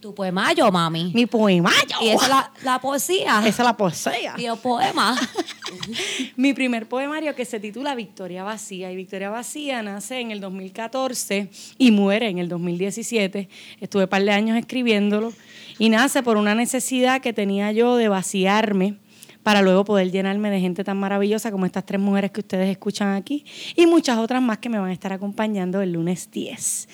Tu poemayo, mami. Mi poema. Y esa es la, la poesía. Esa es la poesía. Y el poema. Mi primer poemario que se titula Victoria Vacía. Y Victoria Vacía nace en el 2014 y muere en el 2017. Estuve un par de años escribiéndolo. Y nace por una necesidad que tenía yo de vaciarme para luego poder llenarme de gente tan maravillosa como estas tres mujeres que ustedes escuchan aquí y muchas otras más que me van a estar acompañando el lunes 10.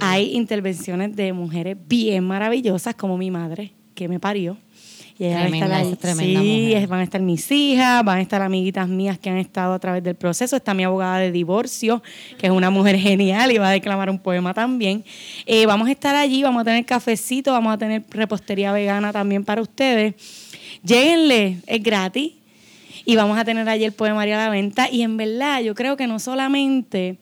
Hay intervenciones de mujeres bien maravillosas como mi madre que me parió. Y ella va a estar Tremenda, ahí. esa tremenda Sí, mujer. van a estar mis hijas, van a estar amiguitas mías que han estado a través del proceso. Está mi abogada de divorcio, que es una mujer genial y va a declamar un poema también. Eh, vamos a estar allí, vamos a tener cafecito, vamos a tener repostería vegana también para ustedes. Lléguenle, es gratis. Y vamos a tener allí el poemario a la venta. Y en verdad, yo creo que no solamente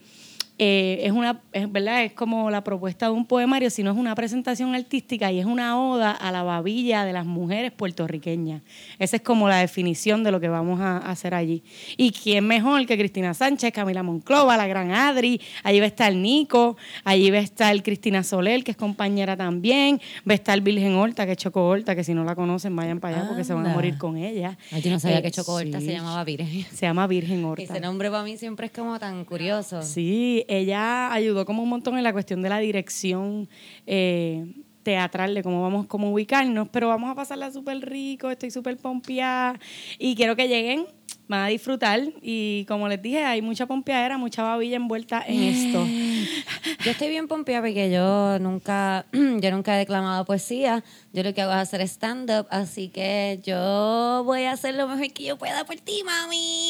eh, es una, es verdad, es como la propuesta de un poemario, sino es una presentación artística y es una oda a la babilla de las mujeres puertorriqueñas. Esa es como la definición de lo que vamos a hacer allí. Y quién mejor que Cristina Sánchez, Camila Monclova, la gran Adri, allí va a estar Nico, allí va a estar Cristina Soler, que es compañera también, va a estar Virgen Horta, que es Choco Horta, que si no la conocen vayan para allá porque se van a morir con ella. Ay, yo no sabía Eh, que Chocoberta sí. se llamaba Virgen. Se llama Virgen Horta. Ese nombre para mí siempre es como tan curioso. Sí, ella ayudó como un montón en la cuestión de la dirección eh, teatral, de cómo vamos, cómo ubicarnos, pero vamos a pasarla súper rico, estoy súper pompeada y quiero que lleguen, van a disfrutar y como les dije, hay mucha pompeadera, mucha babilla envuelta en esto. Yo estoy bien pompeada porque yo nunca, yo nunca he declamado poesía. Yo lo que hago es hacer stand-up, así que yo voy a hacer lo mejor que yo pueda por ti, mami.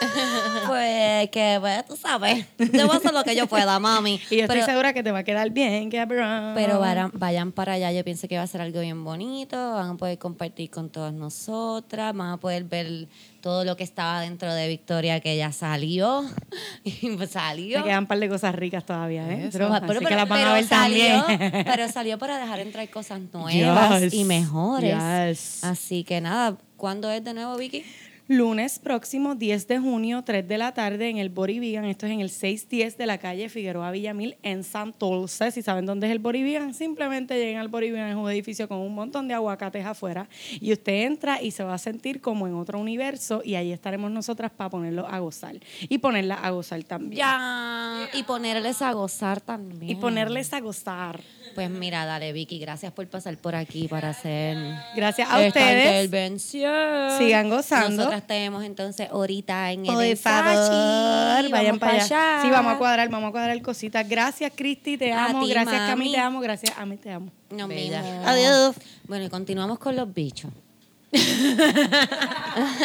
pues que, pues, tú sabes, yo voy a hacer lo que yo pueda, mami. Y yo estoy segura que te va a quedar bien, cabrón. Pero vayan, vayan para allá, yo pienso que va a ser algo bien bonito, van a poder compartir con todas nosotras, van a poder ver todo lo que estaba dentro de Victoria que ya salió, y pues salió. Me quedan un par de cosas ricas todavía, ¿eh? Pero, que pero- las van a pero ver salió, también. pero salió para dejar entrar cosas nuevas Yes, y mejores. yes. Así que nada, ¿cuándo es de nuevo, Vicky? Lunes próximo, 10 de junio, 3 de la tarde, en el Body Vegan. Esto es en el 610 de la calle Figueroa Villamil, en Santurce. Si saben dónde es el Body Vegan, simplemente lleguen al Body Vegan. Es un edificio con un montón de aguacates afuera. Y usted entra y se va a sentir como en otro universo. Y ahí estaremos nosotras para ponerlo a gozar. Y ponerla a gozar también. Ya. Y ponerles a gozar también. Y ponerles a gozar. Pues mira, dale, Vicky, gracias por pasar por aquí para hacer Gracias a esta ustedes. intervención. Sigan gozando. Nosotras tenemos entonces ahorita en el Por favor, vayan Vamos para allá. allá. Sí, vamos a cuadrar, vamos a cuadrar cositas. Gracias, Cristi, te A amo. ti, Gracias, Cami, mami. te amo. Gracias, Ami, te amo. Nos Bella. vemos. Adiós. Bueno, y continuamos con los bichos.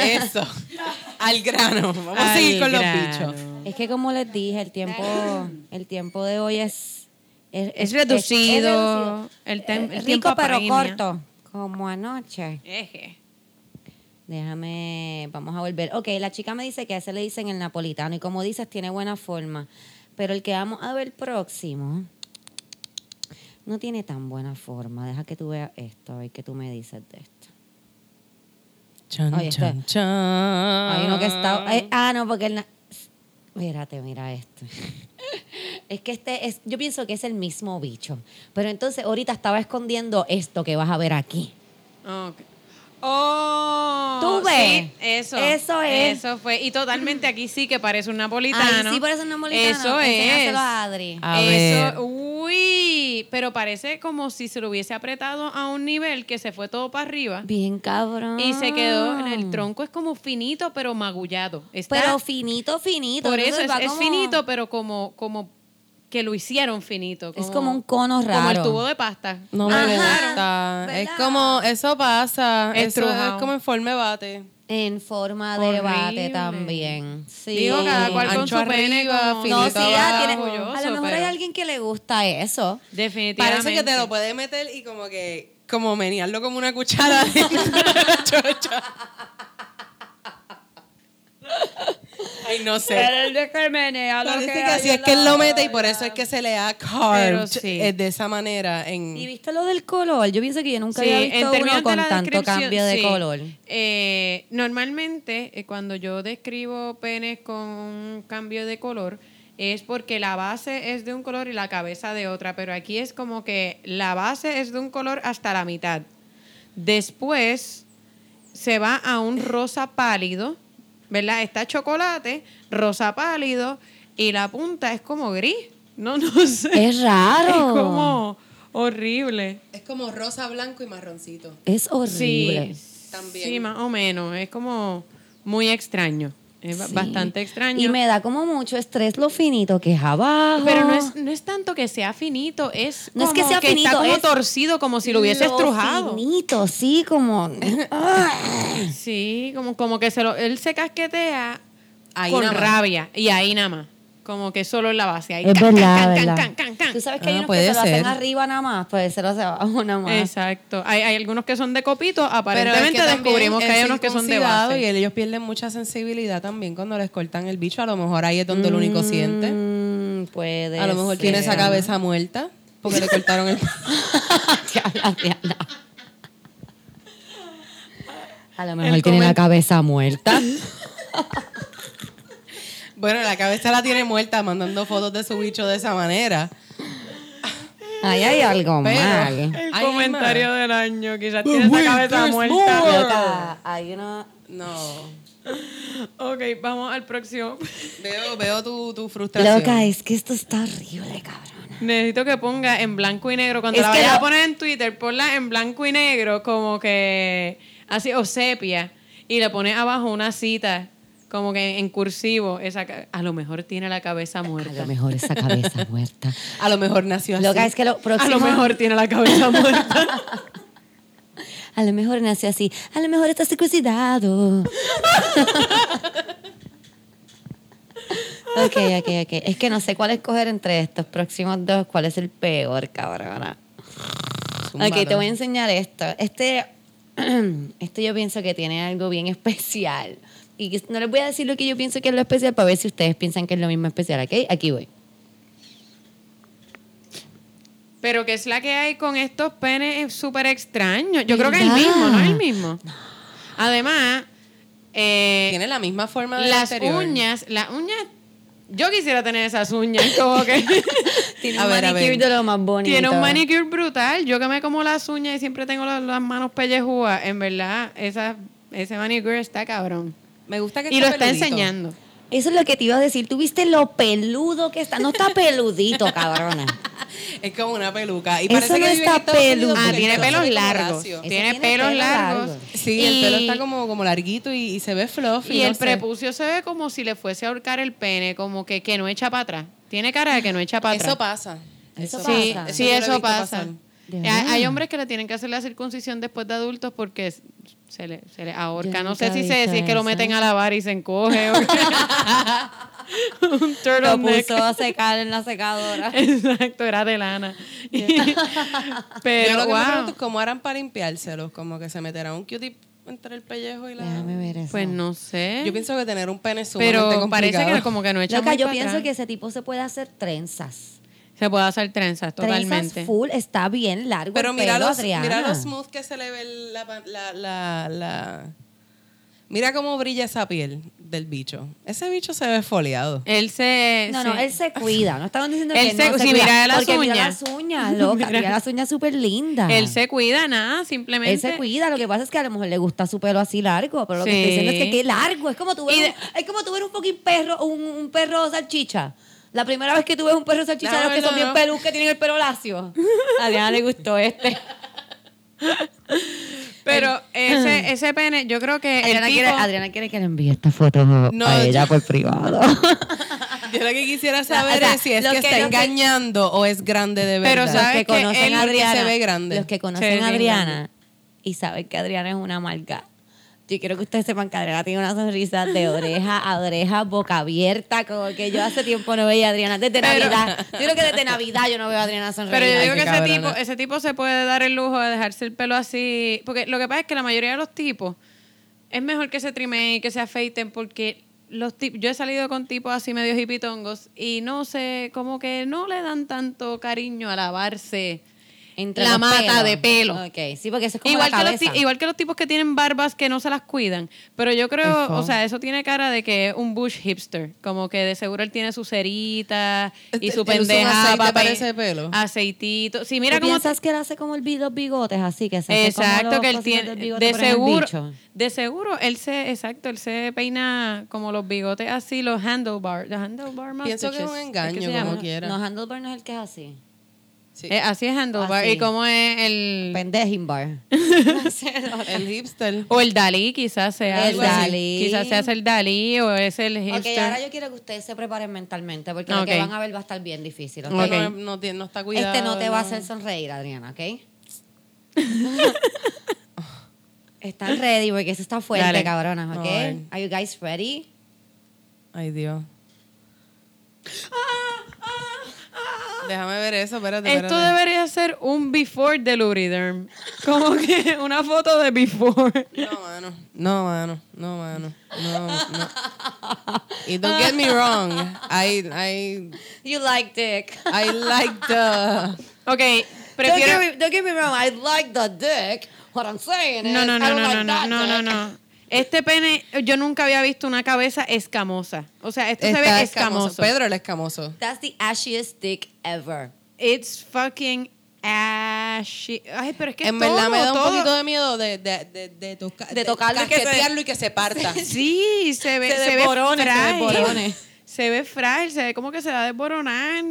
Eso. Al grano. Vamos a seguir con los grano. bichos. Es que como les dije, el tiempo, el tiempo de hoy es es, Es reducido. El el tiempo rico pero corto, como anoche. Eje. Déjame, vamos a volver. Ok, la chica me dice que a ese le dicen el napolitano y como dices tiene buena forma, pero el que vamos a ver próximo no tiene tan buena forma. Deja que tú veas esto, a ver qué tú me dices de esto. Chan, Oye, chan, chan. Hay uno que está. ah, no, porque el. Mírate, mira esto. Es que este es. Yo pienso que es el mismo bicho. Pero entonces ahorita estaba escondiendo esto que vas a ver aquí. Ok. Oh, ¿Tú ves? sí, eso. Eso es. Eso fue. Y totalmente aquí sí que parece un napolitano. Ay, sí, parece un napolitano. Eso es. a Adri. A eso, ver. uy, pero parece como si se lo hubiese apretado a un nivel que se fue todo para arriba Bien cabrón. y se quedó en el tronco es como finito pero magullado. Está, Pero finito, finito. por eso es, es finito pero como como que lo hicieron finito. Es como un cono Como raro. el tubo de pasta. No me Ajá, gusta. Es como, eso pasa. Eso es como en forma de bate. En forma de bate también. Sí. Digo, cada cual con Ancho su pene como- finito No, sí, abajo. tiene- orgulloso, a lo mejor hay alguien que le gusta eso. Definitivamente. Parece que te lo puedes meter y como que, como menearlo como una cuchara de la chocha. Ay, no sé. Parece que así es que él lo mete y por eso es que se le ha Pero carved sí. eh, de esa manera. En... ¿Y viste lo del color? Yo pienso que yo nunca Sí, había en visto términos uno con de tanto cambio de sí. color. Eh, normalmente, eh, cuando yo describo penes con un cambio de color, es porque la base es de un color y la cabeza de otra, pero aquí es como que la base es de un color hasta la mitad. Después se va a un rosa pálido, ¿verdad? Está chocolate, rosa pálido y la punta es como gris. No, no sé. Es raro. Es como horrible. Es como rosa, blanco y marroncito. Es horrible. Sí, También. sí, más o menos. Es como muy extraño. Es Sí. bastante extraño. Y me da como mucho estrés lo finito que es abajo. Pero no es, no es tanto que sea finito, es No es que sea finito, está como es torcido, como si lo hubiese Lo estrujado. finito, sí, como... Sí, como, como que se lo, él se casquetea Ahí con rabia y ahí nada más. Como que solo en la base. Ahí, Es can, verdad, can, verdad. can, can, can. Tú sabes que hay Ah, unos que puede se lo hacen ser. arriba nada más, pues se lo hace abajo nada más. Exacto. Hay, hay algunos que son de copito, Pero es aparentemente que descubrimos que hay unos que son de base. Y ellos pierden mucha sensibilidad también cuando les cortan el bicho. A lo mejor ahí es donde el único siente. Mm, puede A lo mejor tiene esa ser. cabeza muerta porque le cortaron el Diabla, diabla. A lo mejor El tiene la cabeza muerta. Bueno, la cabeza la tiene muerta mandando fotos de su bicho de esa manera. Ahí hay algo Pero- mal. El comentario del año. Quizás tiene esa cabeza muerta. Hay una... No. Ok, vamos al próximo. Veo, veo tu, tu frustración. Loca, es que esto está horrible, cabrona. Necesito que ponga en blanco y negro. Cuando Es la que vayas lo- a poner en Twitter, ponla en blanco y negro, como que así, o sepia. Y le pones abajo una cita, como que en cursivo. Esa, a lo mejor tiene la cabeza A muerta. lo mejor esa cabeza muerta. A lo mejor nació así. Loca, es que lo A lo mejor tiene la cabeza muerta. A lo mejor nació así. A lo mejor está circuncidado. ok, ok, ok. Es que no sé cuál escoger entre estos próximos dos. ¿Cuál es el peor, cabrona? Zúmbalo. Ok, te voy a enseñar esto. Este, esto yo pienso que tiene algo bien especial. Y no les voy a decir lo que yo pienso que es lo especial para ver si ustedes piensan que es lo mismo especial, ¿ok? Aquí voy. Pero que es la que hay con estos penes es súper extraño. Yo creo que es el mismo, ¿no es el mismo? Además, eh, Tiene la misma forma de las uñas, las uñas, yo quisiera tener esas uñas, como que Tiene un ver, manicure de lo más bonito. tiene un manicure brutal. Yo que me como las uñas y siempre tengo las, las manos pellejúas, en verdad, esa, ese manicure está cabrón. Me gusta que Y lo está peludito. enseñando. Eso es lo que te iba a decir. ¿Tú viste lo peludo que está? No está peludito, cabrona. Es como una peluca. Y Eso parece no que está peludo. Ah, tiene el pelo pelos largos. Eso Tiene tiene pelos pelo largos. largo. Sí, el pelo está como, como larguito y, y se ve fluffy. Y no el sé. prepucio se ve como si le fuese a ahorcar el pene, como que, que no echa para atrás. Tiene cara de que no echa para atrás. Eso pasa. Eso Sí, pasa. sí, eso visto pasa. pasar. ¿De Hay, hay hombres que le tienen que hacer la circuncisión después de adultos porque se le, se le ahorca. No sé si, se, si es que lo meten a lavar y se encoge. o. Un Lo turtleneck. puso a secar en la secadora. Exacto, era de lana. Pero, Yo lo que me wow. pregunto es cómo harán para limpiárselos. Como que se meterá un Q-tip entre el pellejo y la... Déjame ver eso. Pues no sé. Yo pienso que tener un pene pero parece que como que no echa Loca, muy yo pienso atrás. que ese tipo se puede hacer trenzas. Se puede hacer trenzas, totalmente. Trenzas full, está bien largo Pero el mira, pelo, los, Adriana. mira lo smooth que se le ve la, la, la, la- Mira cómo brilla esa piel del bicho. Ese bicho se ve foliado. Él se... No, sí. no, él se cuida. No estamos diciendo Él que se- no se cuida. mira las porque Mira uñas. las uñas, loca. mira las uñas súper lindas. Él se cuida, nada, simplemente... Él se cuida. Lo que pasa es que a lo mejor le gusta su pelo así largo. Pero lo que estoy diciendo es que qué largo. Es como tú de- un, es como tú ver un fucking perro, un, un perro salchicha. La primera vez que tú ves un perro salchicha, No, los que son no, bien no. pelus, que tienen el pelo lacio. A Diana le gustó este. Pero ese, ese pene, yo creo que el Adriana, tipo... quiere, Adriana quiere que le envíe esta foto No, a ella yo- por privado. Yo lo que quisiera saber o sea, es si es que, que- está que- engañando o es grande de Pero, verdad. ¿sabes los que que conocen él- a porque se Adriana, ve grande. los que conocen a Adriana y saben que Adriana es una marca. Yo quiero que ustedes sepan que Adriana tiene una sonrisa de oreja a oreja, boca abierta, como que yo hace tiempo no veía a Adriana desde Pero- Navidad. Yo creo que desde Navidad yo no veo a Adriana sonreír. Pero yo digo que ese tipo, ese tipo se puede dar el lujo de dejarse el pelo así. Porque lo que pasa es que la mayoría de los tipos es mejor que se trimeen y que se afeiten porque los tip- yo he salido con tipos así medio hipitongos y no sé, como que no le dan tanto cariño a lavarse Entre la mata pelos. de pelo. Ok, sí, porque eso es como Igual la que, los cabeza. ti- igual que los tipos que tienen barbas que no se las cuidan. Pero yo creo, o sea, eso tiene cara de que es un bush hipster. Como que de seguro él tiene su cerita y Él su pendeja aceite pelo. Aceitito. Sí, ¿Tú mira cómo... piensas que él hace como el los bigotes así? Que se hace como Exacto, los que él tiene... De seguro, de seguro, él se... Exacto, él se peina como los bigotes así, los handlebar. Los handlebar Pienso que es un engaño, como quiera. No, handlebar no es el que es así. Sí. Eh, así es handlebar. Así. ¿Y cómo es el...? Pendejin bar. El hipster. O el Dalí, quizás sea. El. Dalí. Quizás sea el Dalí o es el Ok, hipster. ahora yo quiero que ustedes se preparen mentalmente porque lo Ok. que van a ver va a estar bien difícil, ¿ok? No, Ok. no, no tiene- no está cuidado. Este no te va a hacer sonreír, Adriana, ¿ok? Están ready porque eso está fuerte, Dale. cabronas, ¿ok? Are you guys ready? Ay, Dios. Déjame ver eso, espérate, Esto espérate. debería ser un before de Luriderm. Como que una foto de before. No, mano. No, mano. No, mano. No, no. Y don't get me wrong. I, I, You like dick. I like the... Ok, Don't prefiero... get, me, don't get me wrong, I like the dick. What I'm saying is, No, no, I no, don't no, like no, no, that no, no. Este pene, yo nunca había visto una cabeza escamosa. O sea, esto se ve escamoso. escamoso. Pedro el escamoso. That's the ashiest dick ever. It's fucking ashy. Ay, pero es que en todo, verdad me da un todo- poquito de miedo de, de, de, de, toca- De tocarlo y que se- casquetearlo y que se parta. Sí, se ve, Se se, ve se frágil. desborone. Se ve frágil, se ve como que se va a desboronar.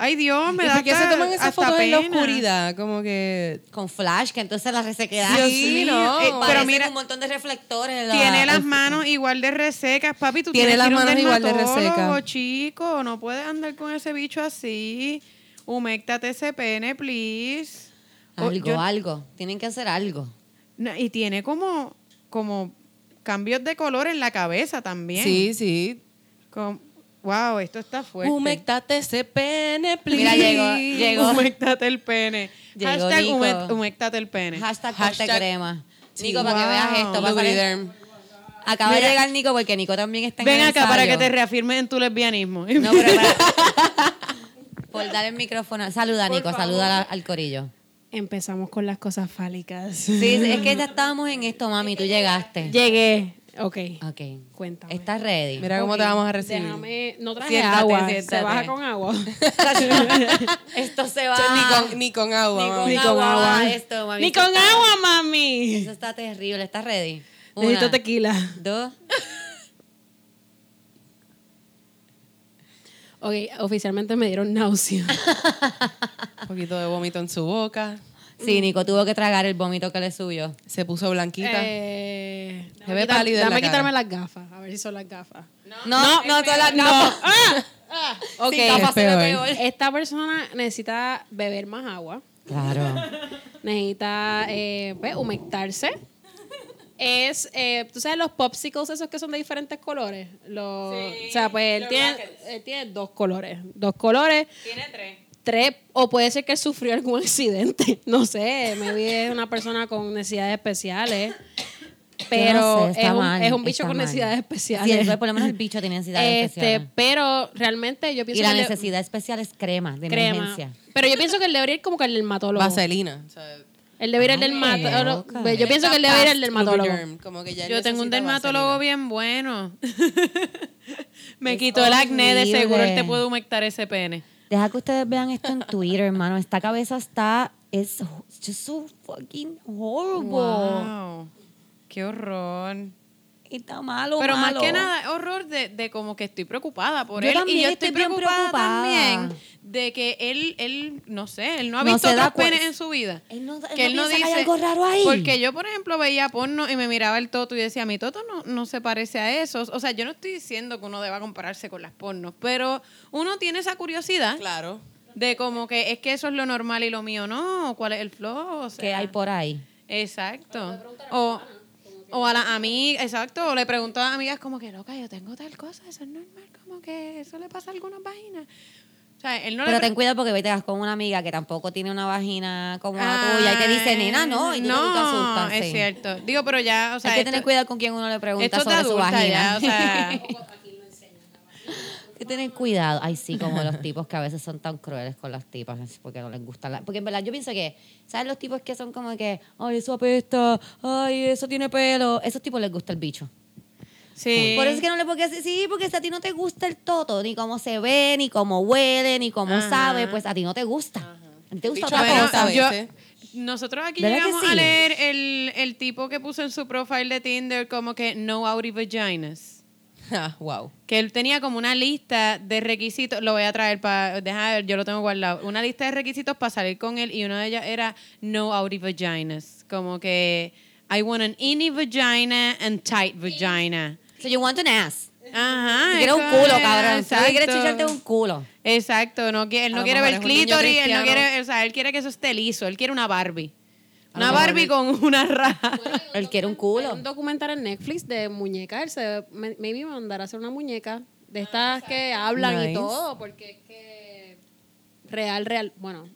Ay, Dios, me ¿Y da por qué se toman esas fotos en la oscuridad? Como que... Con flash, que entonces la resequedad. Sí, no. Eh, pero mira- un montón de reflectores. la- Tiene las manos igual de resecas, papi. Tú Tiene tienes que las manos igual de resecas. chico. No puedes andar con ese bicho así. Huméctate ese pene, please. O- Algo, yo- algo. Tienen que hacer algo. no, y tiene como, como cambios de color en la cabeza también. Sí, sí. Com- wow, esto está fuerte. Humectate ese pene, please. Mira, llegó, llegó. Humectate el pene. Llegó Hashtag Nico. hume- humectate el pene. Hashtag Hashtag- crema. Sí. Nico, para que veas esto. va a salir- Lubriderm. Acaba Mira. de llegar Nico porque Nico también está en Ven el acá para que te reafirmes en tu lesbianismo. No, pero para- Por dar el micrófono. Saluda, Nico, saluda al, corillo. Empezamos con las cosas fálicas. Sí, es que ya estábamos en esto, mami, tú llegaste. Llegué. Ok. Ok. Cuéntame. ¿Estás ready? Mira cómo te vamos a recibir. Déjame. No traje Siéntate, agua. siéntate. Se baja con agua. Esto se va. Ni con, ni con agua. Ni mami. con Ni con agua, agua. esto, mami. Ni con está- agua, mami. Eso está terrible. ¿Estás ready? Una, Necesito tequila. dos. Ok, oficialmente me dieron náusea. Un poquito de vómito en su boca. Sí, Nico tuvo que tragar el vómito que le subió. Se puso blanquita. Eh, Se déjame ve quitar- pálida la cara. quitarme las gafas. A ver si son las gafas. No, no, todas las No. gafas. Ah, ok. Sin gafas se ve peor. peor. Esta persona necesita beber más agua. Claro. Necesita eh, pues, humectarse. Es, eh, tú sabes los popsicles esos que son de diferentes colores. Los, o sea, pues él tiene, él tiene dos colores. Dos colores. Tiene tres. Tres, o puede ser que él sufrió algún accidente. No sé, maybe es una persona con necesidades especiales. Pero no sé, es, un, mal, es un bicho con mal. necesidades Sí, especiales. entonces, por lo menos el bicho tiene necesidades este, especiales. pero realmente yo pienso Y la que necesidad especial es crema de crema. emergencia. Pero yo pienso que él debería ir como que al dermatólogo. Vaselina. O sea, Él debe ir al Ay, dermatólogo. Yo pienso que él debe ir al dermatólogo. Lubriderm, Como que ya él Yo tengo un dermatólogo vaselina. bien bueno. Me Es quitó el acné, de seguro él te puede humectar ese pene. Deja que ustedes vean esto en Twitter, hermano. Esta cabeza está. Es just so fucking horrible. Wow. Qué horror. Y Está malo, Pero más que nada, horror de, de como que estoy preocupada por Yo él. y yo estoy preocupada, preocupada. también de que él, él, no sé, él no ha No visto otros penes en su vida. Él no- él que él no no dice. que hay algo raro ahí. Porque yo, por ejemplo, veía porno y me miraba el toto y decía, mi toto no, no se parece a eso. O sea, yo no estoy diciendo que uno deba compararse con las pornos, pero uno tiene esa curiosidad Claro. de como que es que eso es lo normal y lo mío no. ¿Cuál es el flow? O sea, ¿Qué hay por ahí? Exacto. O, o a la amiga, exacto, o le pregunto a las amigas como que, loca, yo tengo tal cosa, eso es normal, como que eso le pasa a algunas vaginas. O sea, él no Pero le ten cuidado porque te vas con una amiga que tampoco tiene una vagina como la tuya y te dice, nena, no, y tú no, te asustas. es sí. cierto. Digo, pero ya, o sea, hay que esto- tener cuidado con quien uno le pregunta sobre su vagina. ya, o sea, Hay que tener cuidado. Ay, sí, como los tipos que a veces son tan crueles con las tipas porque no les gusta la... Porque en verdad yo pienso que, ¿sabes los tipos que son como que, ay, eso apesta, ay, eso tiene pelo? Esos tipos les gusta el bicho. sí. Por eso es que no le puedo decir, sí, porque si a ti no te gusta el toto, ni cómo se ve, ni cómo huele, ni cómo Ajá. sabe, pues a ti no te gusta. A ti te gusta otra apesta cosa. yo, nosotros aquí ¿Verdad que llegamos sí? a leer el, el tipo que puso en su profile de Tinder como que no outy vaginas. Ah, wow. Que él tenía como una lista de requisitos, lo voy a traer para, deja ver, yo lo tengo guardado, una lista de requisitos para salir con él y uno de ellos era no outy vaginas, como que I want an inny vagina and tight vagina. So you want an ass. Ajá. Tú quieres un culo, es, cabrón. Quieres exacto. chicharte un culo. Exacto, no, él no quiere ver clítoris, él no quiere, o sea, él quiere que eso esté liso, él quiere una Barbie. Una Barbie con una raja. Él quiere un Hay culo. un documental en Netflix de muñecas. Él se me- maybe me mandará a hacer una muñeca de estas que hablan Nice. y todo, porque es que real, real. Bueno,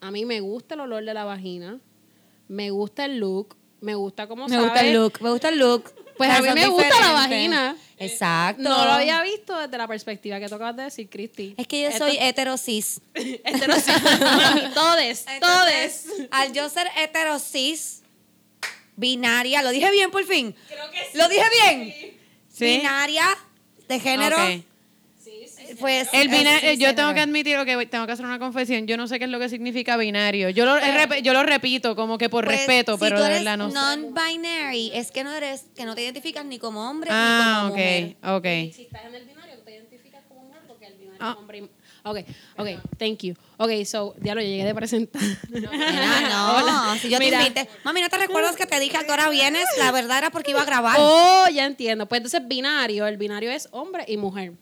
a mí me gusta el olor de la vagina, me gusta el look, me gusta cómo Me gusta el look, me gusta el look. Pues a mí me gusta la vagina. Exacto. No lo había visto desde la perspectiva que tocabas de decir, Cristi. Es que yo soy heterosis. heterosis. Todes, todes. Al yo ser heterosis, binaria, lo dije bien por fin. Lo dije bien. Sí. Binaria, de género. Ok. Pues El bina- es eh, yo tengo que admitir que tengo que hacer una confesión. Yo no sé qué es lo que significa binario. Yo lo, rep- yo lo repito como que por Pues, respeto, si pero tú de eres verdad no sé. non-binary, es que no eres, que no te identificas ni como hombre Ah, ni como mujer. ok, ok. Si estás en el binario, tú te identificas como mujer porque el binario Ah. es hombre y... Ok, ok, thank you. Ok, so, ya lo llegué de presentar. Nena, no, Hola. si yo Mira. te invité. Mami, ¿no te recuerdas que te dije que ahora vienes? La verdad era porque iba a grabar. Oh, ya entiendo. Pues entonces binario, el binario es hombre y mujer.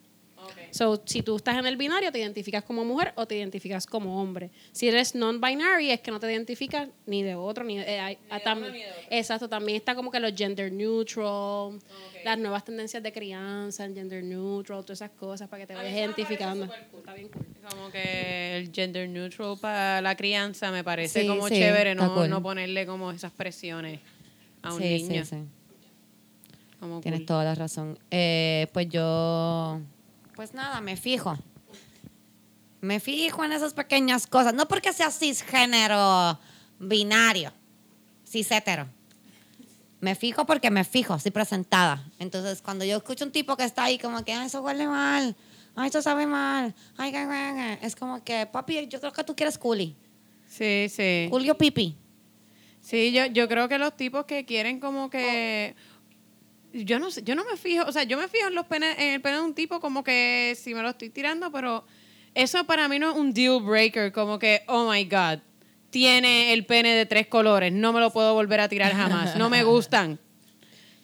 So, si tú estás en el binario, te identificas como mujer o te identificas como hombre. Si eres non-binary, es que no te identificas ni de otro, ni de, eh, hay- ah, tam- Exacto, también está como que los gender neutral, las nuevas tendencias de crianza, el gender neutral, todas esas cosas para que te vayas identificando. Está bien cool. Como que el gender neutral para la crianza me parece Sí, como sí, chévere no, cool. no ponerle como esas presiones a un sí, niño. Tienes cool. toda la razón. Eh, pues yo, pues nada, me fijo. Me fijo en esas pequeñas cosas. No porque sea cisgénero binario, cis hetero. Me fijo porque me fijo, estoy presentada. Entonces, cuando yo escucho un tipo que está ahí como que, "Ay, eso huele mal, ay, eso sabe mal, ay, ga, ga, ga", es como que, papi, yo creo que tú quieres culi. Sí, sí. Culio pipi. Sí, yo, yo creo que los tipos que quieren como que... Yo no yo no me fijo, o sea, yo me fijo en los penes, en el pene de un tipo como que si me lo estoy tirando, pero eso para mí no es un deal breaker, como que, oh my God, tiene el pene de tres colores, no me lo puedo volver a tirar jamás, no me gustan.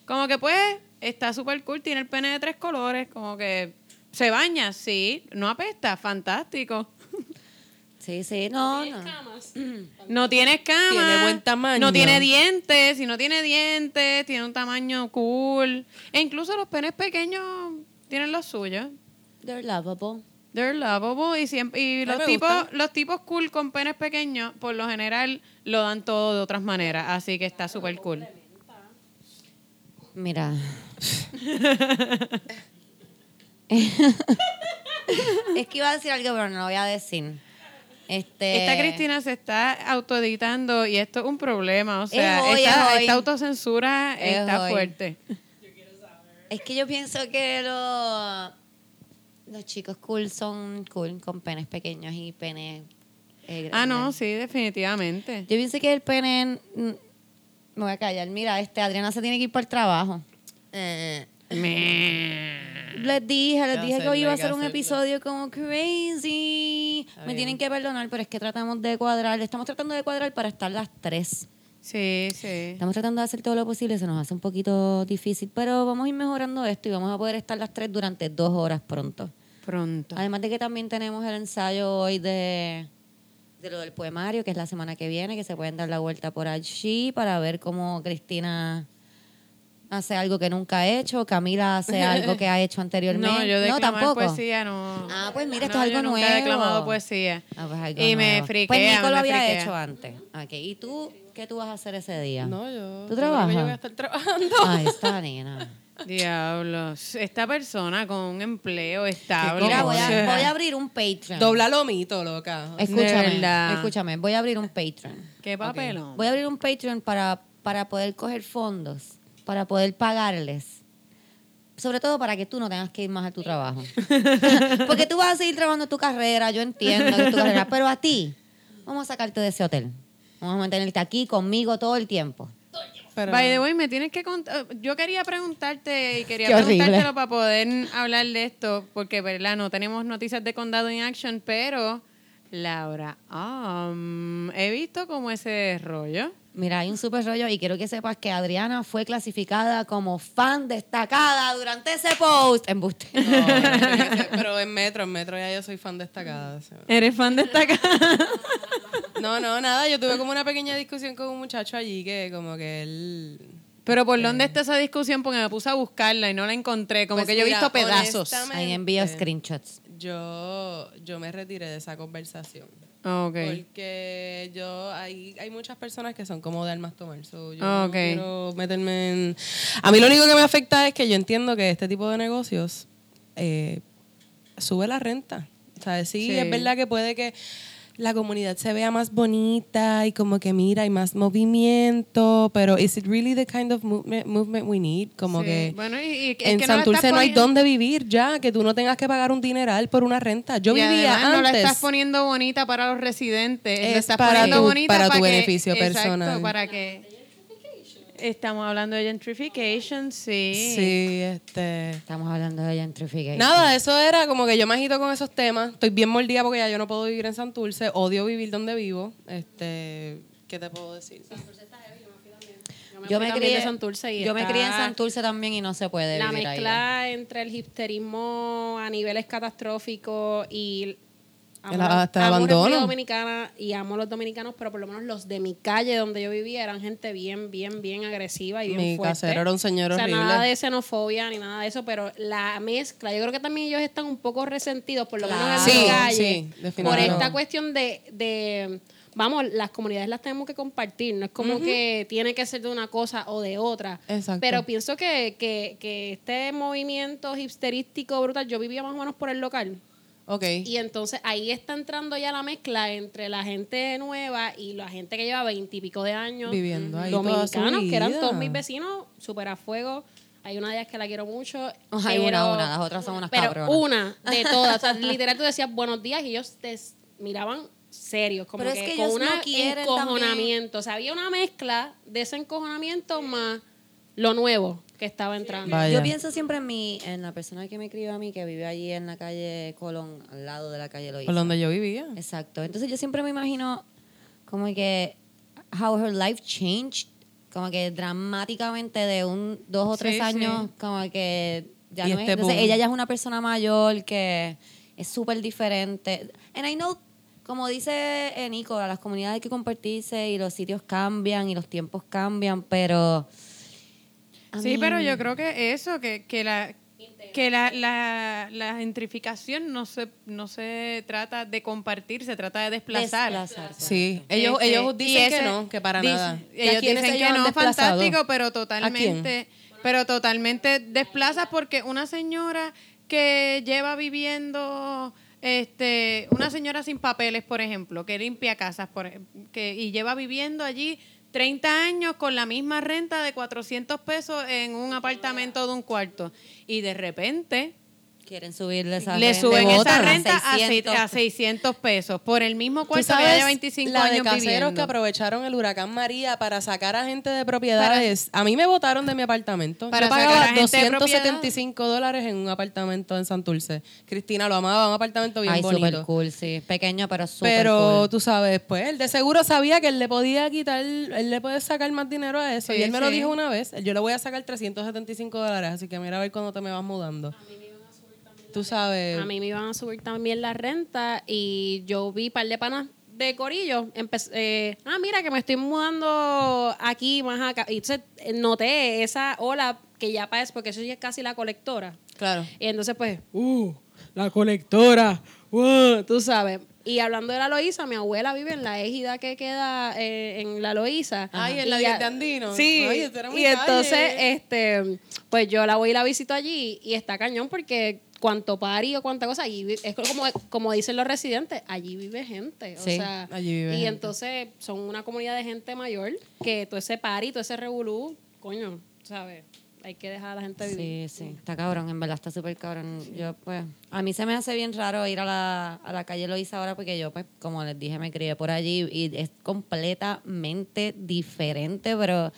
Como que pues, está súper cool, tiene el pene de tres colores, como que se baña, sí, no apesta, fantástico. Sí, sí, no, no. Camas. No tiene cama. Tiene buen tamaño. No tiene dientes. Si no tiene dientes, tiene un tamaño cool. E incluso los penes pequeños tienen los suyos. They're lovable. They're lovable. Y, siempre, y los, tipos, los tipos cool con penes pequeños, por lo general, lo dan todo de otras maneras. Así que está súper cool. Mira. es que iba a decir algo, pero no lo voy a decir. Este, Esta Cristina se está autoeditando y esto es un problema. O sea, Es hoy, esta, es hoy. esta autocensura Es está hoy. fuerte. Es que yo pienso que los, los chicos cool son cool con penes pequeños y penes eh, Ah, no, sí, definitivamente. Yo pienso que el pene... mm, Me voy a callar. Mira, este Adriana se tiene que ir para el trabajo. Eh. Les dije, les dije que hoy iba a ser un episodio como crazy. Me bien. tienen que perdonar, pero es que tratamos de cuadrar. Estamos tratando de cuadrar para estar las tres. Sí, sí. Estamos tratando de hacer todo lo posible, se nos hace un poquito difícil, pero vamos a ir mejorando esto y vamos a poder estar las tres durante dos horas pronto. Pronto. Además de que también tenemos el ensayo hoy de, de lo del poemario, que es la semana que viene, que se pueden dar la vuelta por allí para ver cómo Cristina hace algo que nunca ha hecho, Camila hace algo que ha hecho anteriormente. No, yo declamar tampoco. poesía no. Ah, pues mira, esto No, es algo yo nunca nuevo. he declamado poesía. Ah, pues algo y me friquea, Pues Nico lo había friquea. hecho antes. Ok, ¿y tú qué tú vas a hacer ese día? No, yo. ¿Tú trabajas? Yo voy a estar trabajando. Ay, está nena. Diablos. Esta persona con un empleo estable. Mira, voy a, sea, voy a abrir un Patreon. Dobla lomito, loca. Escúchame, escúchame, voy a abrir un Patreon. Qué papelón. Voy a abrir un Patreon para, para poder coger fondos, para poder pagarles. Sobre todo para que tú no tengas que ir más a tu trabajo. Porque tú vas a seguir trabajando tu carrera, yo entiendo que es tu carrera, pero a ti, vamos a sacarte de ese hotel. Vamos a mantenerte aquí conmigo todo el tiempo. Pero, By the way, me tienes que contar. Yo quería preguntarte y quería Qué horrible. preguntártelo para poder hablar de esto, porque, ¿verdad? No tenemos noticias de condado en action, pero, Laura, um, he visto como ese rollo. Mira, hay un super rollo y quiero que sepas que Adriana fue clasificada como fan destacada durante ese post. No, fíjate, pero en Metro, en Metro ya yo soy fan destacada. ¿Eres fan de esta casa? No, no, nada. Yo tuve como una pequeña discusión con un muchacho allí que como que él... Pero ¿por dónde está esa discusión? Porque me puse a buscarla y no la encontré. Como Pues que yo he visto pedazos. Ahí envío screenshots. Yo, yo me retiré de esa conversación. Ok. Porque yo hay, hay muchas personas que son como de armas tomar. so yo Ah, no quiero meterme en. A mí lo único que me afecta es que yo entiendo que este tipo de negocios eh, sube la renta. O sea, sí, Sí. es verdad que puede que la comunidad se vea más bonita y como que mira, hay más movimiento, pero ¿is it really the kind of movement, movement we need? Como Sí. que Bueno, y, y- es en que Santurce no hay poniendo- dónde vivir ya, que tú no tengas que pagar un dineral por una renta. Yo y vivía además no la antes. estás poniendo bonita para los residentes, la Es estás para poniendo tu- bonita para tu que- beneficio exacto, personal. para que estamos hablando de gentrification, sí. Sí, este. Estamos hablando de gentrification. Nada, eso era como que yo me agito con esos temas. Estoy bien mordida porque ya yo no puedo vivir en Santurce. Odio vivir donde vivo. Este, ¿qué te puedo decir? Yo fui me también crié, de Santurce y yo me está crié en Santurce también y no se puede La vivir ahí. mezcla entre el hipsterismo a niveles catastróficos y amo, hasta amo abandono. Dominicana y amo los dominicanos, pero por lo menos los de mi calle donde yo vivía eran gente bien, bien, bien agresiva y bien Mi fuerte. casero era un señor o sea, horrible. nada de xenofobia ni nada de eso, pero la mezcla, yo creo que también ellos están un poco resentidos, por lo menos en Claro. mi Sí, calle, sí, por esta cuestión de, de vamos, las comunidades las tenemos que compartir, no es como que tiene que ser de una cosa o de otra. Exacto. Pero pienso que, que, que este movimiento hipsterístico brutal, yo vivía más o menos por el local. Ok. Y entonces ahí está entrando ya la mezcla entre la gente nueva y la gente que lleva veintipico de años. Viviendo ahí toda su Dominicanos, que eran todos mis vecinos, súper a fuego. Hay una de ellas que la quiero mucho. Hay una, pero- una, las otras son unas Pero cabronas. una de todas. O sea, literal tú decías buenos días y ellos te miraban serios, como Pero es que, con ellos un no encojonamiento. O sea, había una mezcla de ese encojonamiento más lo nuevo que estaba entrando. Vaya. Yo pienso siempre en mi, en la persona que me crió a mí, que vive allí en la calle Colón, al lado de la calle Loíza. Por donde yo vivía. Exacto. Entonces yo siempre me imagino como que how her life changed, como que dramáticamente de un dos o tres Sí, años, sí. como que ya Y no es. este Entonces boom. ella ya es una persona mayor que es súper diferente. And I know, como dice eh, Nico, a las comunidades hay que compartirse y los sitios cambian y los tiempos cambian, pero... I Sí, pero yo creo que eso, que, que la que la, la, la gentrificación no se, no se trata de compartir, se trata de desplazar. desplazarse. Sí, ellos, Este, ellos dicen que ese- no, que para dice- nada. ¿Y a Ellos dicen ellos que no, desplazado? fantástico, pero totalmente, pero totalmente desplaza porque una señora que lleva viviendo, este, una señora sin papeles, por ejemplo, que limpia casas, por, que, y lleva viviendo allí 30 años con la misma renta de 400 pesos en un apartamento de un cuarto. Y de repente Quieren subirle esa le renta. suben esa renta a 600. 600, a 600 pesos por el mismo ¿Tú cuarto que lleva 25 la de años caseros viviendo. que aprovecharon el huracán María para sacar a gente de propiedades. a mí me votaron de mi apartamento. Para Yo sacar pagaba a gente de 275 dólares en un apartamento en Santurce. Cristina lo amaba, un apartamento bien Ay, bonito. súper cool, sí. Pequeño, pero súper Pero cool. tú sabes, pues él de seguro sabía que él le podía quitar, él le puede sacar más dinero a eso. Sí, y él me lo sí. dijo una vez, yo le voy a sacar 375 dólares, así que mira a ver cuándo te me vas mudando. Tú sabes. A mí me iban a subir también la renta y yo vi par de panas de Corillo. empe- eh, ah, mira que me estoy mudando aquí, más acá. Y entonces eh, noté esa ola que ya pasa, porque eso ya es casi la colectora. Claro. Y entonces, pues, uh, la colectora, uh, tú sabes. Y hablando de la Loíza, mi abuela vive en la égida que queda eh, en la Loíza. Ay, en la ya- 10 de Andino. Sí. Ay, y entonces, calle. este, pues yo la voy y la visito allí y está cañón porque cuanto pari o cuánta cosa, allí es como, como dicen los residentes, allí vive gente. O Sí, sea, allí vive y gente. entonces son una comunidad de gente mayor que todo ese pari, todo ese revolú, coño, ¿sabes? Hay que dejar a la gente vivir. Sí, sí, está cabrón, en verdad está súper cabrón. Yo, pues, a mí se me hace bien raro ir a la, a la calle Loíza ahora porque yo, pues, como les dije, me crié por allí y es completamente diferente, pero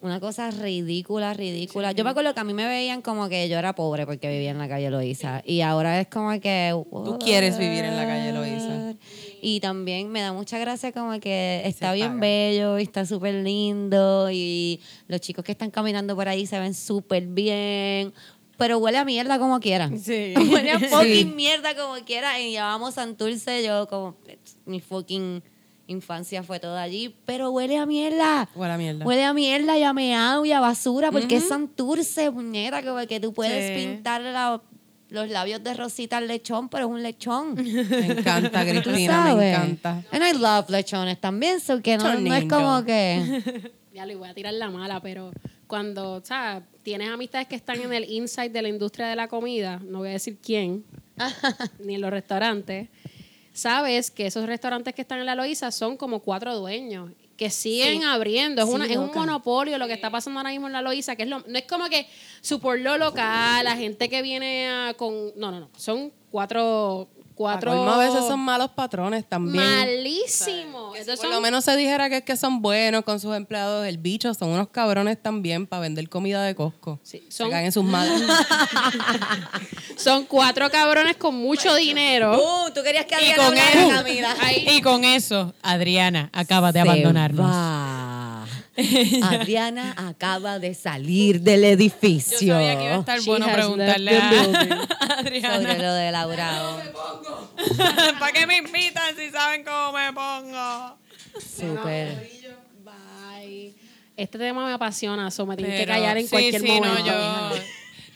una cosa ridícula, ridícula. Yo me acuerdo que a mí me veían como que yo era pobre porque vivía en la calle Loíza y ahora es como que... Tú quieres vivir en la calle Loíza. Y también me da mucha gracia como que está bien paga. bello y está súper lindo y los chicos que están caminando por ahí se ven súper bien. Pero huele a mierda como quiera. Sí. Huele a fucking mierda como quiera. Y llevamos Santurce, yo como mi fucking infancia fue toda allí, pero huele a mierda. Huele a mierda. Huele a mierda y a meao y a basura, porque es Santurce, puñeta, que, que tú puedes Sí. pintar la- los labios de rosita al lechón, pero es un lechón. Me encanta, Cristina, me encanta. And I love lechones también, so que no, es como que... Ya le voy a tirar la mala, pero cuando, o sea, tienes amistades que están en el inside de la industria de la comida, no voy a decir quién, ni en los restaurantes, sabes que esos restaurantes que están en la Loíza son como cuatro dueños que siguen abriendo. Es, Sí, una, es un monopolio lo que está pasando ahora mismo en la Loíza, que es lo, no es como que su pueblo local, la gente que viene a con... No, no, no. Son cuatro... cuatro A veces son malos patrones también. malísimos. Entonces Por lo menos se dijera que es que son buenos con sus empleados. El bicho son unos cabrones también para vender comida de Costco. Sí, Se son- en sus madres. Son cuatro cabrones con mucho dinero. Uh, tú querías que Y Adriana con, hablara, eso, Camila. y con eso, Adriana acaba de Se abandonarnos. va. Adriana acaba de salir del edificio. Yo sabía que iba a estar She bueno preguntarle a building. sobre Adriana. lo de Laura. ¿Para qué me invitan si saben cómo me pongo? Súper. Bye. Este tema me apasiona, so me tienen que callar en sí, cualquier sí, momento. No, yo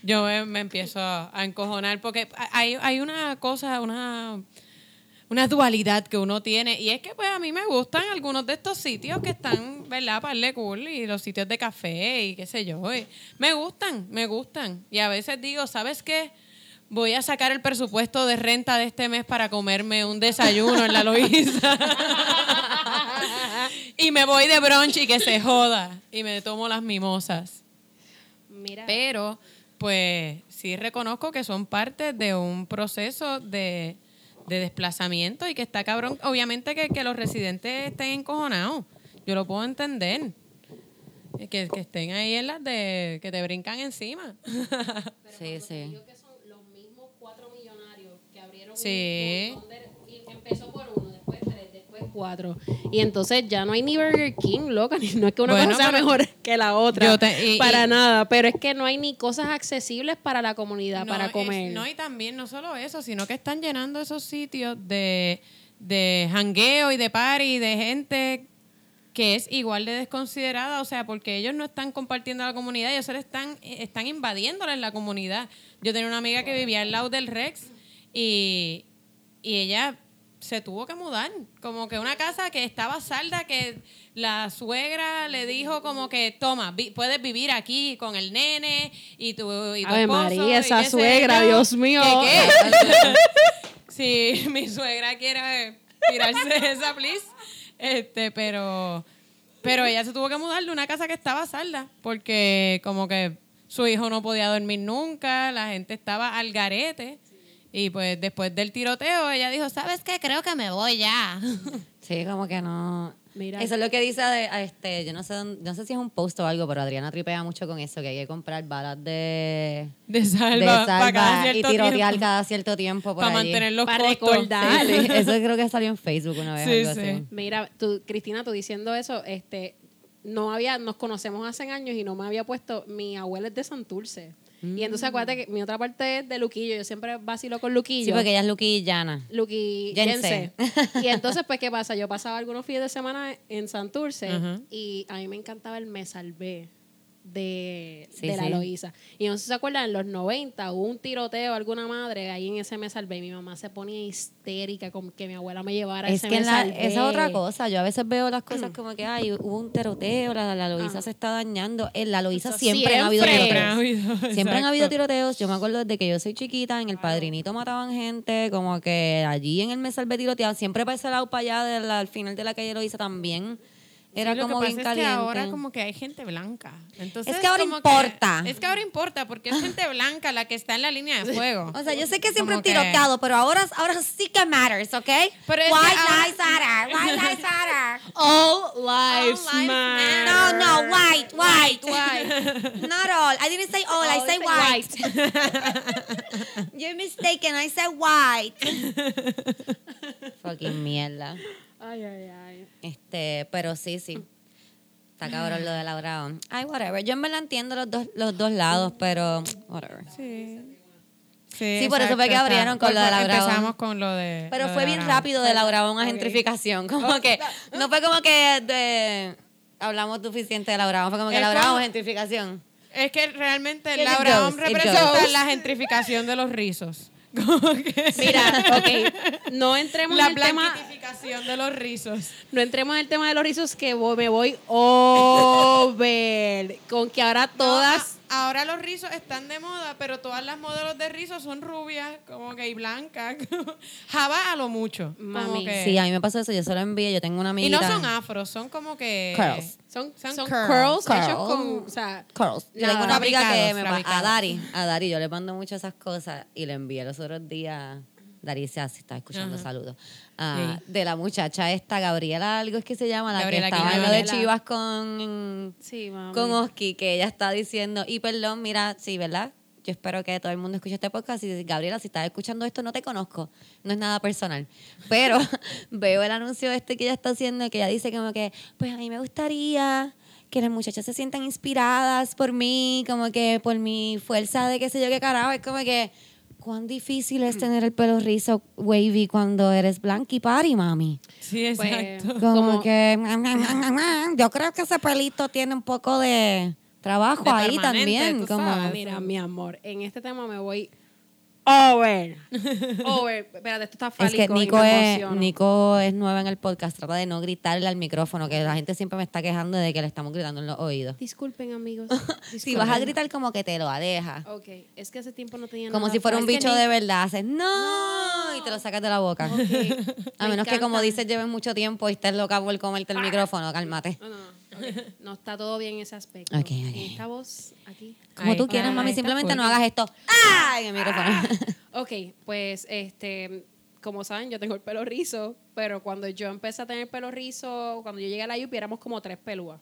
yo me, me empiezo a encojonar porque hay, hay una cosa, una, una dualidad que uno tiene y es que pues a mí me gustan algunos de estos sitios que están, ¿verdad? Para de cool y los sitios de café y qué sé yo. y me gustan, me gustan. Y a veces digo, ¿sabes qué? voy a sacar el presupuesto de renta de este mes para comerme un desayuno en la Loíza. y me voy de brunch y que se joda. Y me tomo las mimosas. Mira, Pero, pues, sí reconozco que son parte de un proceso de, de desplazamiento y que está cabrón. Obviamente que, que los residentes estén encojonados. Yo lo puedo entender. Que, que estén ahí en las de que te brincan encima. Sí, sí. digo que son los mismos cuatro millonarios que abrieron Sí. un empezó por uno, cuatro. Y entonces ya no hay ni Burger King, loca, ni- no es que una Bueno, cosa sea mejor que la otra. Yo te- y- para y- nada. Pero es que no hay ni cosas accesibles para la comunidad, No, para es- comer. no, y también no solo eso, sino que están llenando esos sitios de, de jangueo y de party de gente que es igual de desconsiderada, o sea, porque ellos no están compartiendo a la comunidad, ellos están, eh, están invadiéndole la comunidad. Yo tenía una amiga que vivía al lado del Rex y, y ella se tuvo que mudar, como que una casa que estaba salda, que la suegra le dijo como que, toma, vi- puedes vivir aquí con el nene y tu, y tu Ave esposo, María, y esa suegra. Dios mío. Si mi suegra quiere tirarse esa, please. Este, pero, pero ella se tuvo que mudar de una casa que estaba salda, porque como que su hijo no podía dormir nunca, la gente estaba al garete. Y pues después del tiroteo, ella dijo, ¿sabes qué? Creo que me voy ya. Sí, como que no. Mira. Eso es lo que dice, de- a este, yo no sé, dónde- no sé si es un post o algo, pero Adriana tripea mucho con eso, que hay que comprar balas de, De salva, de para salva cada y tirotear tiempo, cada cierto tiempo por para allí. mantener los Para costos. recordar. Sí, sí, Eso creo que salió en Facebook una vez. Sí, algo sí. así. Mira, tú, Cristina, tú diciendo eso, este, no había, nos conocemos hace años y no me había puesto, mi abuela es de Santurce. Y entonces acuérdate que mi otra parte es de Luquillo, yo siempre vacilo con Luquillo. Sí, porque ella es Lucky y Llana. Luqui Yense. Yense. Y entonces, pues, ¿qué pasa? Yo pasaba algunos fines de semana en Santurce y a mí me encantaba el Me Salvé de, Sí, de la sí. Y no sé si se acuerdan, en los 90 hubo un tiroteo, alguna madre, ahí en ese Me Salvé. Y mi mamá se ponía histérica con que mi abuela me llevara Es ese que Me la- Salvé. esa es otra cosa. Yo a veces veo las cosas como que, ay, hubo un tiroteo, la, la Loisa se está dañando. En la Loisa Eso siempre, han habido siempre. tiroteos. Siempre han habido, Siempre han habido exacto. tiroteos. Yo me acuerdo desde que yo soy chiquita, en el padrinito mataban gente, como que allí en el Mesalve tiroteaban. Siempre para ese lado, para allá, de la- al final de la calle Loisa también. Era Sí, como que bien caliente. es que ahora como que hay gente blanca. Entonces, Es que ahora como importa. es que ahora importa porque es gente blanca la que está en la línea de fuego. O sea, yo sé que siempre que- tiroteado, pero ahora, ahora sí que matters, ¿ok? Pero White ahora- lives matter, white lives matter. All lives, All lives matter. No, no, white, white. White. Not all. I didn't say all, I say say white. You're mistaken, I said white. Fucking mierda. Ay, ay, ay. Este, pero sí, sí. Está cabrón lo de la Brown. Ay, whatever. Yo me la entiendo los dos, los dos lados, pero whatever. Sí. Sí, por eso fue que abrieron con lo de la Bravo. Empezamos con lo de. Pero lo fue de bien rápido de la Brown a gentrificación. Como que, no fue como que de, hablamos suficiente de la Brown, fue como que Es la Brown gentrificación. Es que realmente Que la it Bravo goes, it representa la gentrificación de los rizos. Como que- Mira, ok, no entremos la en el tema, de los rizos. no entremos en el tema de los rizos que voy- me voy over con que ahora todas No, ahora los rizos están de moda, pero todas las modelos de rizos son rubias, como que y blancas. Java a lo mucho. como Mami. que- Sí, a mí me pasó eso, yo solo envié, yo tengo una y amiguita. no son afros, son como que. Curls. Son, Son son curls. curls, Curls. hechos con, o sea, Curls. Yo tengo una amiga que me pa- a. Dari, a Dari, yo le mando mucho esas cosas y le envié los otros días. Dari se hace, está escuchando Ajá. saludos. Ah, Sí. De la muchacha esta, Gabriela, algo es que se llama, la Gabriela que estaba en lo de. Chivas con, sí, con Oski, que ella está diciendo, y perdón, mira, sí, ¿verdad? Yo espero que todo el mundo escuche este podcast. Y Gabriela, si estás escuchando esto, no te conozco. No es nada personal. Pero veo el anuncio este que ella está haciendo, que ella dice como que, pues a mí me gustaría que las muchachas se sientan inspiradas por mí, como que por mi fuerza de qué sé yo qué carajo. Es como que, cuán difícil es tener el pelo rizo wavy cuando eres blanca y party, mami. Sí, Pues, exacto. Como, Como- que yo creo que ese pelito tiene un poco de trabajo De ahí también. tú como, sabes. Mira, mi amor, en este tema me voy Over. Over. Espérate, esto está Es fálico que y Nico me es. Nico es nueva en el podcast, trata de no gritarle al micrófono, que la gente siempre me está quejando de que le estamos gritando en los oídos. Disculpen, amigos. Si vas a gritar como que te lo alejas. Ok, es que hace tiempo no tenía Como nada si fuera un bicho ni- de verdad, haces no, y te lo sacas de la boca. A me menos que como dices lleves mucho tiempo y estés loca por comerte el micrófono, cálmate. No, no, no. está todo bien en ese aspecto. Ok, ok. En esta voz, aquí. Como Ahí tú quieras, mami, simplemente no hagas esto. ¡Ah! En el micrófono. Ok, pues este, como saben, yo tengo el pelo rizo, pero cuando yo empecé a tener pelo rizo, cuando yo llegué a la UPI éramos como tres pelúas,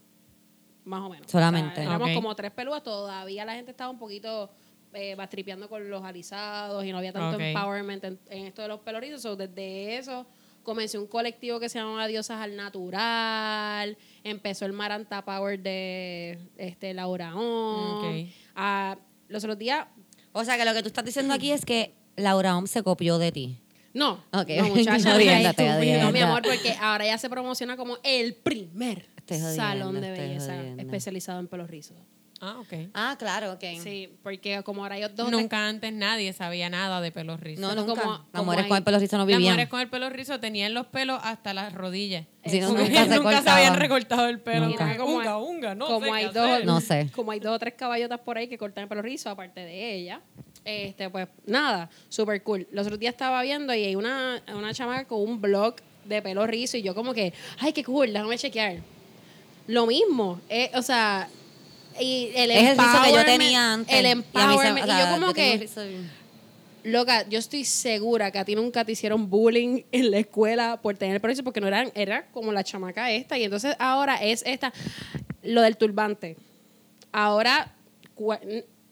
más o menos. Solamente. O sea, éramos como tres pelúas, todavía la gente estaba un poquito eh, bastripeando con los alisados y no había tanto empowerment en, en esto de los pelos rizos. So, desde eso comencé un colectivo que se llamaba Diosas al Natural, empezó el Maranta Power de este, Laura On. Ok. Ah, los otros días O sea que lo que tú estás diciendo aquí es que Laura Om se copió de ti. No, Ok. no, muchacha. No, mi amor, porque ahora ya se promociona como el primer jodiendo, salón de belleza especializado en pelos rizos. Ah, ok. Ah, claro, ok. Sí, porque como ahora hay dos Nunca antes nadie sabía nada de pelos rizos. No, Como- nunca. como Las mujeres hay- con el pelo rizo no Las vivían. mujeres con el pelo rizo tenían los pelos hasta las rodillas. Sí, no, nunca se habían recortado el pelo. Nunca. Como, unga, unga, no como sé hay dos, hacer. No sé. como hay dos o tres caballotas por ahí que cortan el pelo rizo, aparte de ella. Este, pues nada, super cool. Los otros días estaba viendo y hay una, una chamaca con un blog de pelo rizo y yo como que, ay, qué cool, déjame chequear. Lo mismo, eh, o sea, y el Es el rizo que yo tenía antes. El Y se- empowerment. Y, yo como que, loca, yo estoy segura que a ti nunca te hicieron bullying en la escuela por tener el porque no eran, era como la chamaca esta. Y entonces ahora es esta, lo del turbante. Ahora,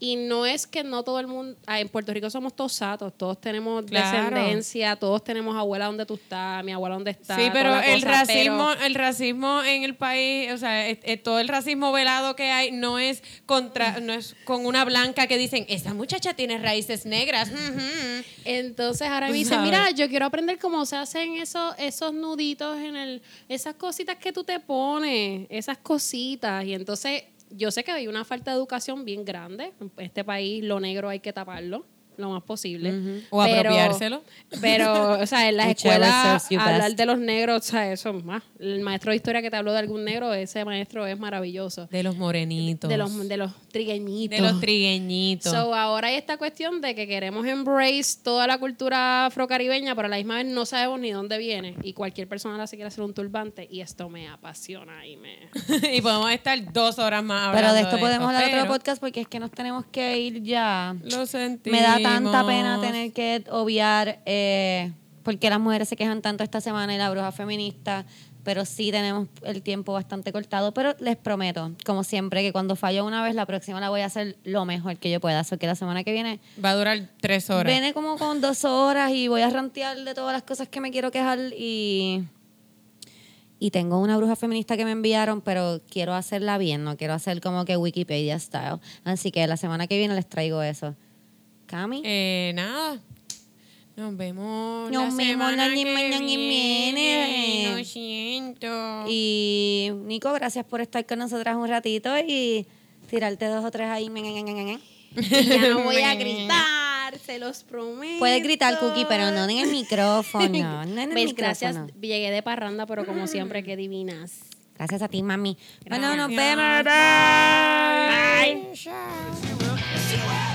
y no es que no todo el mundo, ah, en Puerto Rico somos todos satos, todos tenemos Claro. descendencia, todos tenemos abuela donde tú estás, mi abuela donde está. Sí, pero el cosa, racismo, pero- el racismo en el país, o sea, es- es todo el racismo velado que hay no es contra, no es con una blanca que dicen esa muchacha tiene raíces negras. ujú". Entonces ahora me dicen, mira, yo quiero aprender cómo se hacen esos, esos nuditos en el, esas cositas que tú te pones, esas cositas. Y entonces yo sé que hay una falta de educación bien grande. En este país lo negro hay que taparlo lo más posible. O apropiárselo. Pero, o sea, en las escuelas, hablar de los negros, o sea, eso es más. El maestro de historia que te habló de algún negro, ese maestro es maravilloso. De los morenitos. De los, de los trigueñitos. De los trigueñitos. So, ahora hay esta cuestión de que queremos embrace toda la cultura afrocaribeña, pero a la misma vez no sabemos ni dónde viene. Y cualquier persona ahora se quiere hacer un turbante y esto me apasiona y me... y podemos estar dos horas más hablando Pero de esto podemos hablar pero otro podcast porque es que nos tenemos que ir ya. Lo sentimos. Me da tanta pena tener que obviar eh, porque las mujeres se quejan tanto esta semana y la bruja feminista, pero sí tenemos el tiempo bastante cortado. Pero les prometo, como siempre, que cuando fallo una vez, la próxima la voy a hacer lo mejor que yo pueda. Así que la semana que viene Va a durar tres horas. viene como con dos horas y voy a rantear de todas las cosas que me quiero quejar y... Y tengo una bruja feminista que me enviaron, pero quiero hacerla bien, no quiero hacer como que Wikipedia style. Así que la semana que viene les traigo eso. Cami. Eh, nada. Nos vemos. Nos la vemos la que viene. viene. Lo siento. Y Nico, gracias por estar con nosotras un ratito y tirarte dos o tres ahí. Y ya no voy a gritar, se los prometo. Puedes gritar, Cookie, pero no en el micrófono. No en el ¿Ves? Gracias, llegué de parranda, pero como siempre, qué divinas. Gracias a ti, mami. Bueno, nos vemos. Bye. Bye.